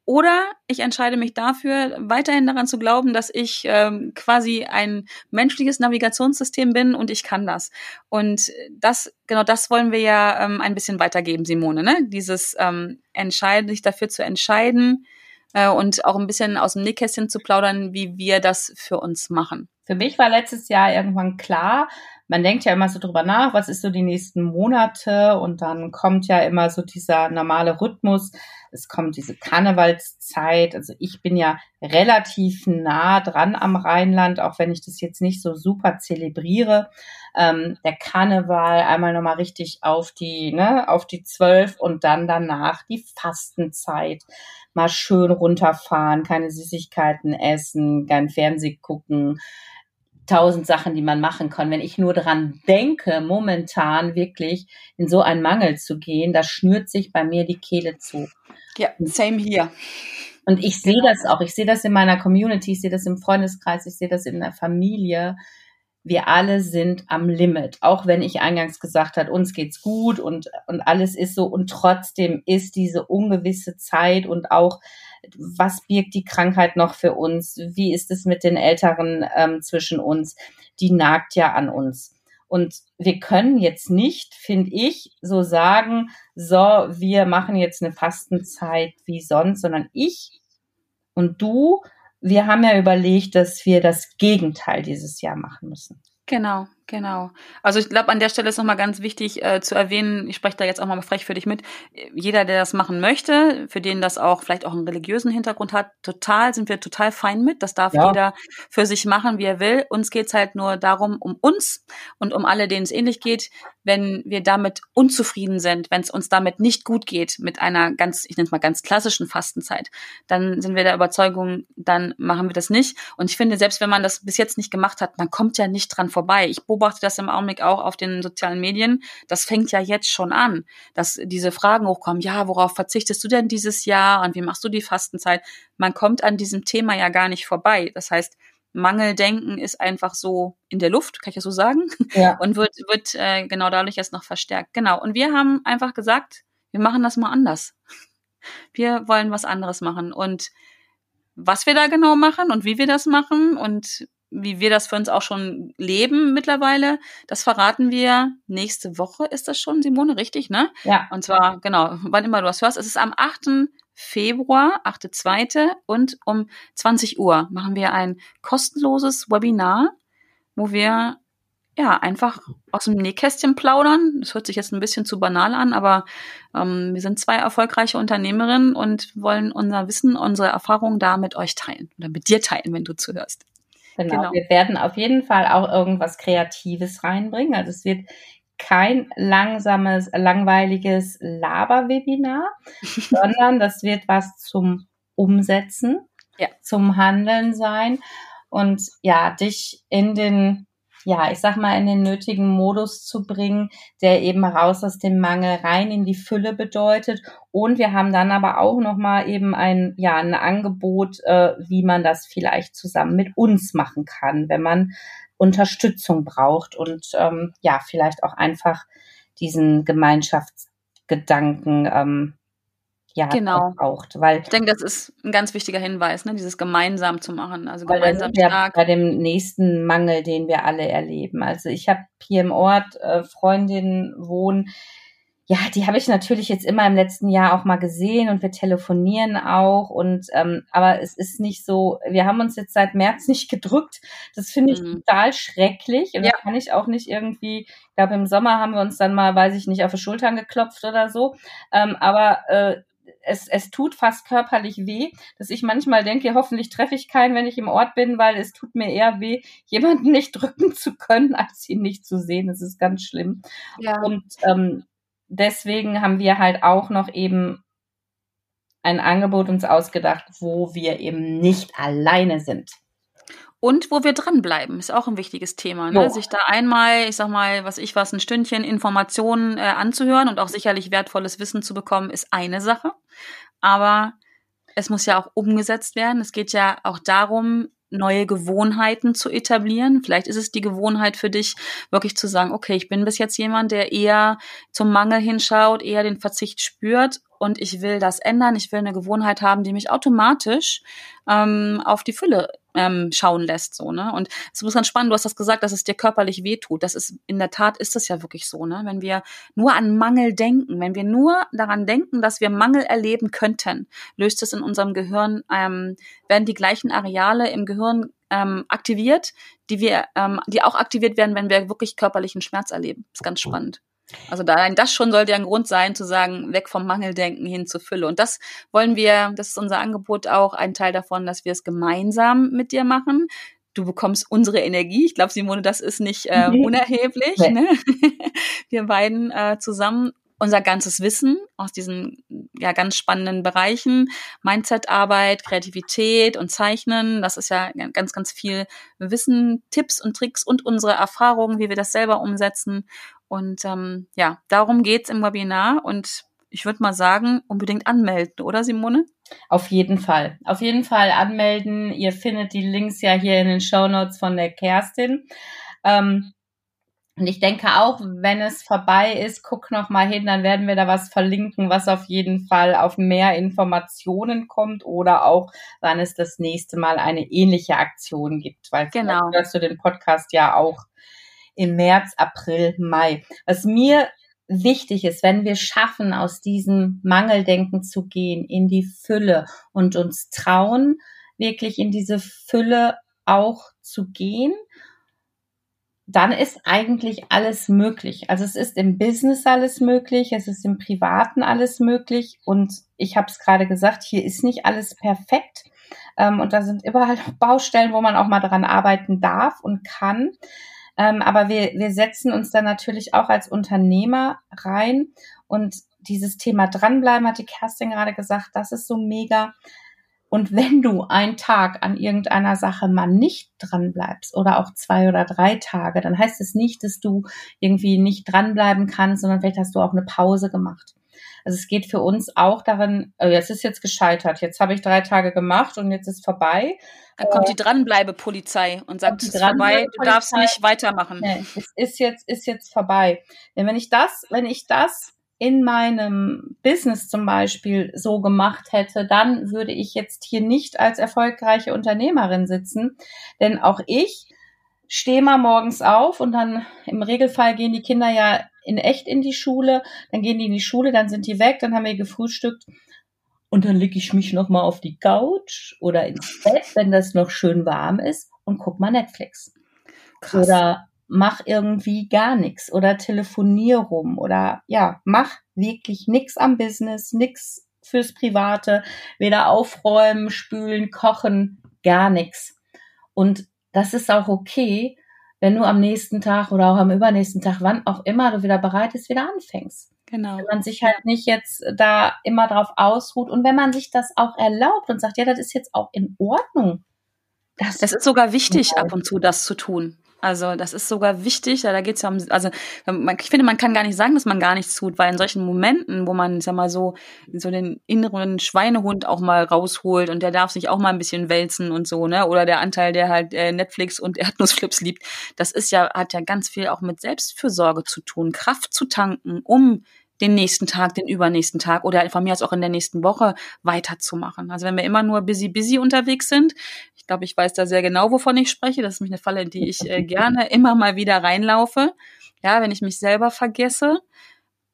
Oder ich entscheide mich dafür, weiterhin daran zu glauben, dass ich ähm, quasi ein menschliches Navigationssystem bin und ich kann das. Und das, genau das wollen wir ja ähm, ein bisschen weitergeben, Simone. Ne? Dieses ähm, entscheiden, sich dafür zu entscheiden, äh, und auch ein bisschen aus dem Nähkästchen zu plaudern, wie wir das für uns machen. Für mich war letztes Jahr irgendwann klar, man denkt ja immer so drüber nach, was ist so die nächsten Monate und dann kommt ja immer so dieser normale Rhythmus. Es kommt diese Karnevalszeit. Also ich bin ja relativ nah dran am Rheinland, auch wenn ich das jetzt nicht so super zelebriere. Ähm, der Karneval einmal nochmal richtig auf die, ne, auf die zwölf und dann danach die Fastenzeit. Mal schön runterfahren, keine Süßigkeiten essen, kein Fernseh gucken tausend Sachen, die man machen kann. Wenn ich nur daran denke, momentan wirklich in so einen Mangel zu gehen, da schnürt sich bei mir die Kehle zu. Ja, same hier. Und ich sehe das auch. Ich sehe das in meiner Community, ich sehe das im Freundeskreis, ich sehe das in der Familie. Wir alle sind am Limit. Auch wenn ich eingangs gesagt habe, uns geht's gut und, und alles ist so. Und trotzdem ist diese ungewisse Zeit und auch was birgt die Krankheit noch für uns? Wie ist es mit den Älteren ähm, zwischen uns? Die nagt ja an uns. Und wir können jetzt nicht, finde ich, so sagen, so, wir machen jetzt eine Fastenzeit wie sonst, sondern ich und du, wir haben ja überlegt, dass wir das Gegenteil dieses Jahr machen müssen. Genau, genau. Also ich glaube, an der Stelle ist nochmal ganz wichtig äh, zu erwähnen, ich spreche da jetzt auch mal frech für dich mit, jeder, der das machen möchte, für den das auch vielleicht auch einen religiösen Hintergrund hat, total, sind wir total fein mit. Das darf ja. jeder für sich machen, wie er will. Uns geht's halt nur darum, um uns und um alle, denen es ähnlich geht, wenn wir damit unzufrieden sind, wenn es uns damit nicht gut geht, mit einer ganz, ich nenne es mal ganz klassischen Fastenzeit, dann sind wir der Überzeugung, dann machen wir das nicht. Und ich finde, selbst wenn man das bis jetzt nicht gemacht hat, man kommt ja nicht dran vorbei. Ich beobachte das im Augenblick auch auf den sozialen Medien. Das fängt ja jetzt schon an, dass diese Fragen hochkommen. Ja, worauf verzichtest du denn dieses Jahr? Und wie machst du die Fastenzeit? Man kommt an diesem Thema ja gar nicht vorbei. Das heißt, Mangeldenken ist einfach so in der Luft, kann ich das so sagen? Ja. Und wird, wird äh, genau dadurch erst noch verstärkt. Genau. Und wir haben einfach gesagt, wir machen das mal anders. Wir wollen was anderes machen. Und was wir da genau machen und wie wir das machen und wie wir das für uns auch schon leben mittlerweile, das verraten wir nächste Woche. Ist das schon, Simone, richtig, ne? Ja. Und zwar, genau, wann immer du das hörst. Es ist am 8. Februar, 8.2. und um 20 Uhr machen wir ein kostenloses Webinar, wo wir ja einfach aus dem Nähkästchen plaudern. Das hört sich jetzt ein bisschen zu banal an, aber ähm, wir sind zwei erfolgreiche Unternehmerinnen und wollen unser Wissen, unsere Erfahrungen da mit euch teilen oder mit dir teilen, wenn du zuhörst. Genau. genau. Wir werden auf jeden Fall auch irgendwas Kreatives reinbringen. Also es wird kein langsames, langweiliges Laber-Webinar, sondern das wird was zum Umsetzen, ja. zum Handeln sein und ja, dich in den ja, ich sag mal, in den nötigen Modus zu bringen, der eben raus aus dem Mangel rein in die Fülle bedeutet. Und wir haben dann aber auch nochmal eben ein, ja, ein Angebot, äh, wie man das vielleicht zusammen mit uns machen kann, wenn man Unterstützung braucht und ähm, ja, vielleicht auch einfach diesen Gemeinschaftsgedanken ähm, ja, genau. braucht. Weil ich denke, das ist ein ganz wichtiger Hinweis, ne? dieses gemeinsam zu machen. Also gemeinsam stark. Bei dem nächsten Mangel, den wir alle erleben. Also ich habe hier im Ort äh, Freundinnen wohnen, ja, die habe ich natürlich jetzt immer im letzten Jahr auch mal gesehen und wir telefonieren auch und ähm, aber es ist nicht so, wir haben uns jetzt seit März nicht gedrückt. Das finde ich mhm. total schrecklich und ja. da kann ich auch nicht irgendwie, ich glaube im Sommer haben wir uns dann mal, weiß ich nicht, auf die Schultern geklopft oder so. Ähm, aber äh, es, es tut fast körperlich weh, dass ich manchmal denke, hoffentlich treffe ich keinen, wenn ich im Ort bin, weil es tut mir eher weh, jemanden nicht drücken zu können, als ihn nicht zu sehen. Das ist ganz schlimm. Ja. Und ähm, deswegen haben wir halt auch noch eben ein Angebot uns ausgedacht, wo wir eben nicht alleine sind. Und wo wir dranbleiben, ist auch ein wichtiges Thema. Ne? Sich da einmal, ich sag mal, was ich was, ein Stündchen Informationen äh, anzuhören und auch sicherlich wertvolles Wissen zu bekommen, ist eine Sache. Aber es muss ja auch umgesetzt werden. Es geht ja auch darum, neue Gewohnheiten zu etablieren. Vielleicht ist es die Gewohnheit für dich, wirklich zu sagen, okay, ich bin bis jetzt jemand, der eher zum Mangel hinschaut, eher den Verzicht spürt und ich will das ändern. Ich will eine Gewohnheit haben, die mich automatisch ähm, auf die Fülle ähm, schauen lässt. So, ne? Und es ist ganz spannend, du hast das gesagt, dass es dir körperlich wehtut. Das ist, in der Tat ist das ja wirklich so, ne? Wenn wir nur an Mangel denken, wenn wir nur daran denken, dass wir Mangel erleben könnten, löst es in unserem Gehirn, ähm, werden die gleichen Areale im Gehirn ähm, aktiviert, die wir, ähm, die auch aktiviert werden, wenn wir wirklich körperlichen Schmerz erleben. Das ist ganz spannend. Also da, das schon sollte ja ein Grund sein, zu sagen, weg vom Mangeldenken hin zur Fülle. Und das wollen wir, das ist unser Angebot auch, ein Teil davon, dass wir es gemeinsam mit dir machen. Du bekommst unsere Energie. Ich glaube, Simone, das ist nicht äh, unerheblich. Nee. Ne? wir beiden äh, zusammen unser ganzes Wissen aus diesen ja ganz spannenden Bereichen, Mindset-Arbeit, Kreativität und Zeichnen, das ist ja ganz, ganz viel Wissen, Tipps und Tricks und unsere Erfahrungen, wie wir das selber umsetzen. Und ähm, ja, darum geht's im Webinar und ich würde mal sagen, unbedingt anmelden, oder Simone? Auf jeden Fall. Auf jeden Fall anmelden. Ihr findet die Links ja hier in den Show Notes von der Kerstin. Ähm, und ich denke auch, wenn es vorbei ist, guck noch mal hin, dann werden wir da was verlinken, was auf jeden Fall auf mehr Informationen kommt oder auch, wann es das nächste Mal eine ähnliche Aktion gibt, weil genau. hörst du den Podcast ja auch im März, April, Mai. Was mir wichtig ist, wenn wir schaffen, aus diesem Mangeldenken zu gehen, in die Fülle und uns trauen, wirklich in diese Fülle auch zu gehen, dann ist eigentlich alles möglich. Also es ist im Business alles möglich, es ist im Privaten alles möglich und ich habe es gerade gesagt, hier ist nicht alles perfekt ähm, und da sind überall Baustellen, wo man auch mal dran arbeiten darf und kann. Ähm, aber wir, wir setzen uns da natürlich auch als Unternehmer rein und dieses Thema dranbleiben, hat die Kerstin gerade gesagt, das ist so mega. Und wenn du einen Tag an irgendeiner Sache mal nicht dranbleibst oder auch zwei oder drei Tage, dann heißt es nicht, dass du irgendwie nicht dranbleiben kannst, sondern vielleicht hast du auch eine Pause gemacht. Also es geht für uns auch darin, oh, jetzt ist jetzt gescheitert, jetzt habe ich drei Tage gemacht und jetzt ist vorbei. Dann kommt die Dranbleibe-Polizei und sagt, es ist vorbei, du darfst nicht weitermachen. Nee, es ist jetzt, ist jetzt vorbei. Denn wenn ich das, wenn ich das in meinem Business zum Beispiel so gemacht hätte, dann würde ich jetzt hier nicht als erfolgreiche Unternehmerin sitzen. Denn auch ich stehe mal morgens auf und dann im Regelfall gehen die Kinder ja in echt in die Schule, dann gehen die in die Schule, dann sind die weg, dann haben wir gefrühstückt und dann lege ich mich noch mal auf die Couch oder ins Bett, wenn das noch schön warm ist und guck mal Netflix. Krass. Oder mach irgendwie gar nichts oder telefonier rum oder ja, mach wirklich nichts am Business, nichts fürs Private, weder aufräumen, spülen, kochen, gar nichts. Und das ist auch okay, wenn du am nächsten Tag oder auch am übernächsten Tag, wann auch immer du wieder bereit bist, wieder anfängst. Genau. Wenn man sich halt nicht jetzt da immer drauf ausruht und wenn man sich das auch erlaubt und sagt, ja, das ist jetzt auch in Ordnung. Das, das ist sogar wichtig, ab und zu das zu tun. Also das ist sogar wichtig, da geht es ja um, also man, ich finde, man kann gar nicht sagen, dass man gar nichts tut, weil in solchen Momenten, wo man, sag mal so, so den inneren Schweinehund auch mal rausholt und der darf sich auch mal ein bisschen wälzen und so, ne? Oder der Anteil, der halt äh, Netflix und Erdnussflips liebt, das ist ja, hat ja ganz viel auch mit Selbstfürsorge zu tun, Kraft zu tanken, um den nächsten Tag, den übernächsten Tag oder von mir aus auch in der nächsten Woche weiterzumachen. Also wenn wir immer nur busy, busy unterwegs sind, ich glaube, ich weiß da sehr genau, wovon ich spreche. Das ist nämlich eine Falle, in die ich äh, gerne immer mal wieder reinlaufe. Ja, wenn ich mich selber vergesse,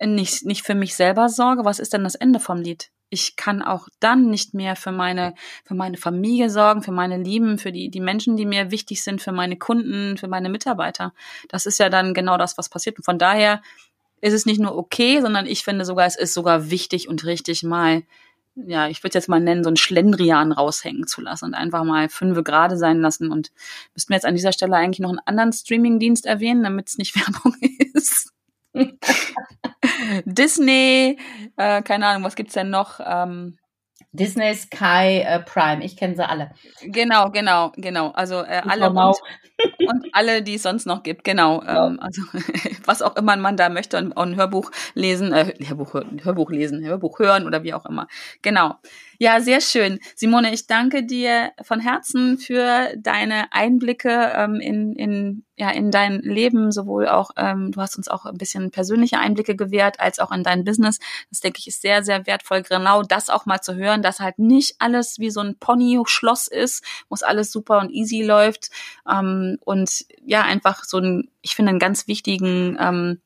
nicht, nicht für mich selber sorge, was ist denn das Ende vom Lied? Ich kann auch dann nicht mehr für meine, für meine Familie sorgen, für meine Lieben, für die, die Menschen, die mir wichtig sind, für meine Kunden, für meine Mitarbeiter. Das ist ja dann genau das, was passiert. Und von daher ist es nicht nur okay, sondern ich finde sogar, es ist sogar wichtig und richtig mal ja, ich würde jetzt mal nennen, so ein Schlendrian raushängen zu lassen und einfach mal fünfe gerade sein lassen. Und müssten wir jetzt an dieser Stelle eigentlich noch einen anderen Streaming-Dienst erwähnen, damit es nicht Werbung ist. Disney, äh, keine Ahnung, was gibt's denn noch? Ähm, Disney Sky äh, Prime, ich kenne sie alle. Genau, genau, genau. Also äh, alle und, und, alle, die es sonst noch gibt, genau. Ähm, also was auch immer man da möchte, ein, ein Hörbuch lesen, äh, Hörbuch, Hörbuch lesen, Hörbuch hören oder wie auch immer. Genau. Ja, sehr schön. Simone, ich danke dir von Herzen für deine Einblicke ähm, in, in, ja, in dein Leben, sowohl auch, ähm, du hast uns auch ein bisschen persönliche Einblicke gewährt, als auch in dein Business. Das denke ich ist sehr, sehr wertvoll, genau das auch mal zu hören, dass halt nicht alles wie so ein Pony-Schloss ist, wo es alles super und easy läuft. Ähm, und ja, einfach so ein, ich finde, einen ganz wichtigen ähm,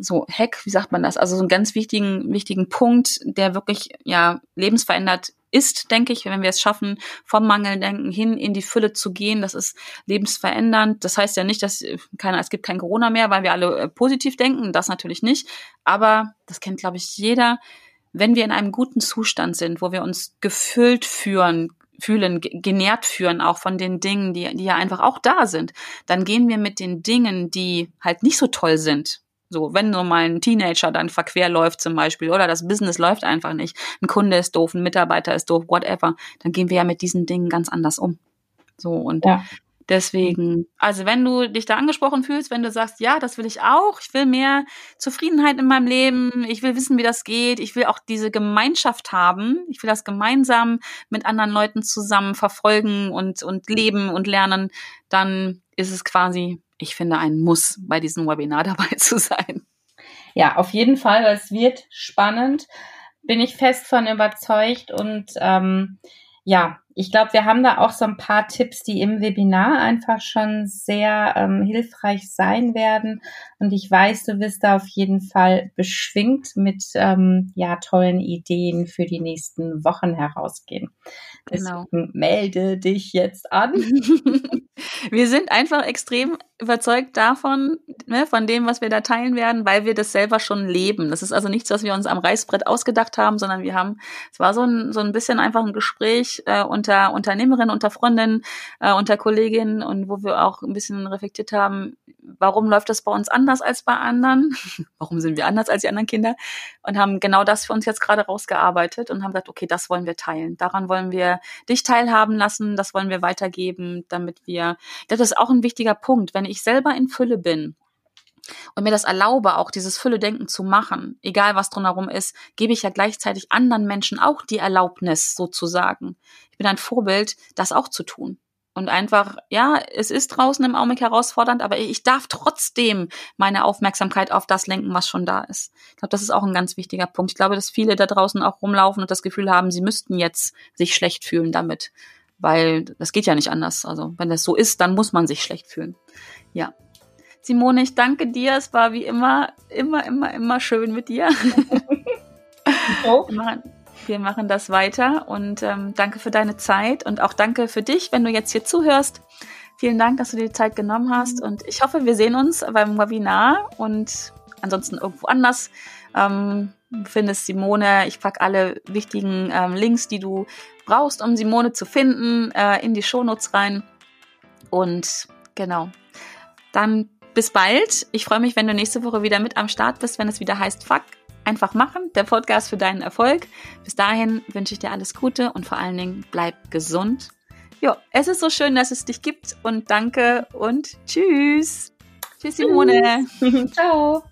so Hack, wie sagt man das? Also so einen ganz wichtigen, wichtigen Punkt, der wirklich ja lebensverändert ist, denke ich, wenn wir es schaffen, vom Mangeldenken hin in die Fülle zu gehen. Das ist lebensverändernd. Das heißt ja nicht, dass äh, keiner, es gibt kein Corona mehr, weil wir alle äh, positiv denken. Das natürlich nicht. Aber das kennt, glaube ich, jeder. Wenn wir in einem guten Zustand sind, wo wir uns gefüllt führen, fühlen, genährt führen, auch von den Dingen, die, die ja einfach auch da sind, dann gehen wir mit den Dingen, die halt nicht so toll sind, so, wenn so mal ein Teenager dann verquer läuft zum Beispiel oder das Business läuft einfach nicht, ein Kunde ist doof, ein Mitarbeiter ist doof, whatever, dann gehen wir ja mit diesen Dingen ganz anders um. So und ja. deswegen, also wenn du dich da angesprochen fühlst, wenn du sagst, ja, das will ich auch, ich will mehr Zufriedenheit in meinem Leben, ich will wissen, wie das geht, ich will auch diese Gemeinschaft haben, ich will das gemeinsam mit anderen Leuten zusammen verfolgen und und leben und lernen, dann ist es quasi ich finde, ein Muss bei diesem Webinar dabei zu sein. Ja, auf jeden Fall. Es wird spannend. Bin ich fest von überzeugt und ähm, ja, ich glaube, wir haben da auch so ein paar Tipps, die im Webinar einfach schon sehr ähm, hilfreich sein werden. Und ich weiß, du wirst da auf jeden Fall beschwingt mit ähm, ja tollen Ideen für die nächsten Wochen herausgehen. Genau. Deswegen melde dich jetzt an. wir sind einfach extrem überzeugt davon, ne, von dem, was wir da teilen werden, weil wir das selber schon leben. Das ist also nichts, was wir uns am Reißbrett ausgedacht haben, sondern wir haben, es war so ein, so ein bisschen einfach ein Gespräch äh, unter Unternehmerinnen, unter Freundinnen, äh, unter Kolleginnen und wo wir auch ein bisschen reflektiert haben, warum läuft das bei uns anders als bei anderen? warum sind wir anders als die anderen Kinder? Und haben genau das für uns jetzt gerade rausgearbeitet und haben gesagt, okay, das wollen wir teilen. Daran wollen wir dich teilhaben lassen, das wollen wir weitergeben, damit wir, das ist auch ein wichtiger Punkt, wenn ich selber in Fülle bin, und mir das erlaube, auch dieses Fülle-Denken zu machen, egal was drumherum ist, gebe ich ja gleichzeitig anderen Menschen auch die Erlaubnis sozusagen. Ich bin ein Vorbild, das auch zu tun. Und einfach, ja, es ist draußen im Augenblick herausfordernd, aber ich darf trotzdem meine Aufmerksamkeit auf das lenken, was schon da ist. Ich glaube, das ist auch ein ganz wichtiger Punkt. Ich glaube, dass viele da draußen auch rumlaufen und das Gefühl haben, sie müssten jetzt sich schlecht fühlen damit. Weil das geht ja nicht anders. Also, wenn das so ist, dann muss man sich schlecht fühlen. Ja, Simone, ich danke dir. Es war wie immer, immer, immer, immer schön mit dir. Oh. Wir, machen, wir, machen, das weiter und ähm, danke für deine Zeit und auch danke für dich, wenn du jetzt hier zuhörst. Vielen Dank, dass du dir die Zeit genommen hast und ich hoffe, wir sehen uns beim Webinar und ansonsten irgendwo anders. Ähm, findest Simone. Ich packe alle wichtigen ähm, Links, die du brauchst, um Simone zu finden, äh, in die Shownotes rein. Und genau. Dann bis bald. Ich freue mich, wenn du nächste Woche wieder mit am Start bist, wenn es wieder heißt Fuck, einfach machen, der Podcast für deinen Erfolg. Bis dahin wünsche ich dir alles Gute und vor allen Dingen bleib gesund. Ja, es ist so schön, dass es dich gibt und danke und tschüss. Tschüss, Simone. Ciao.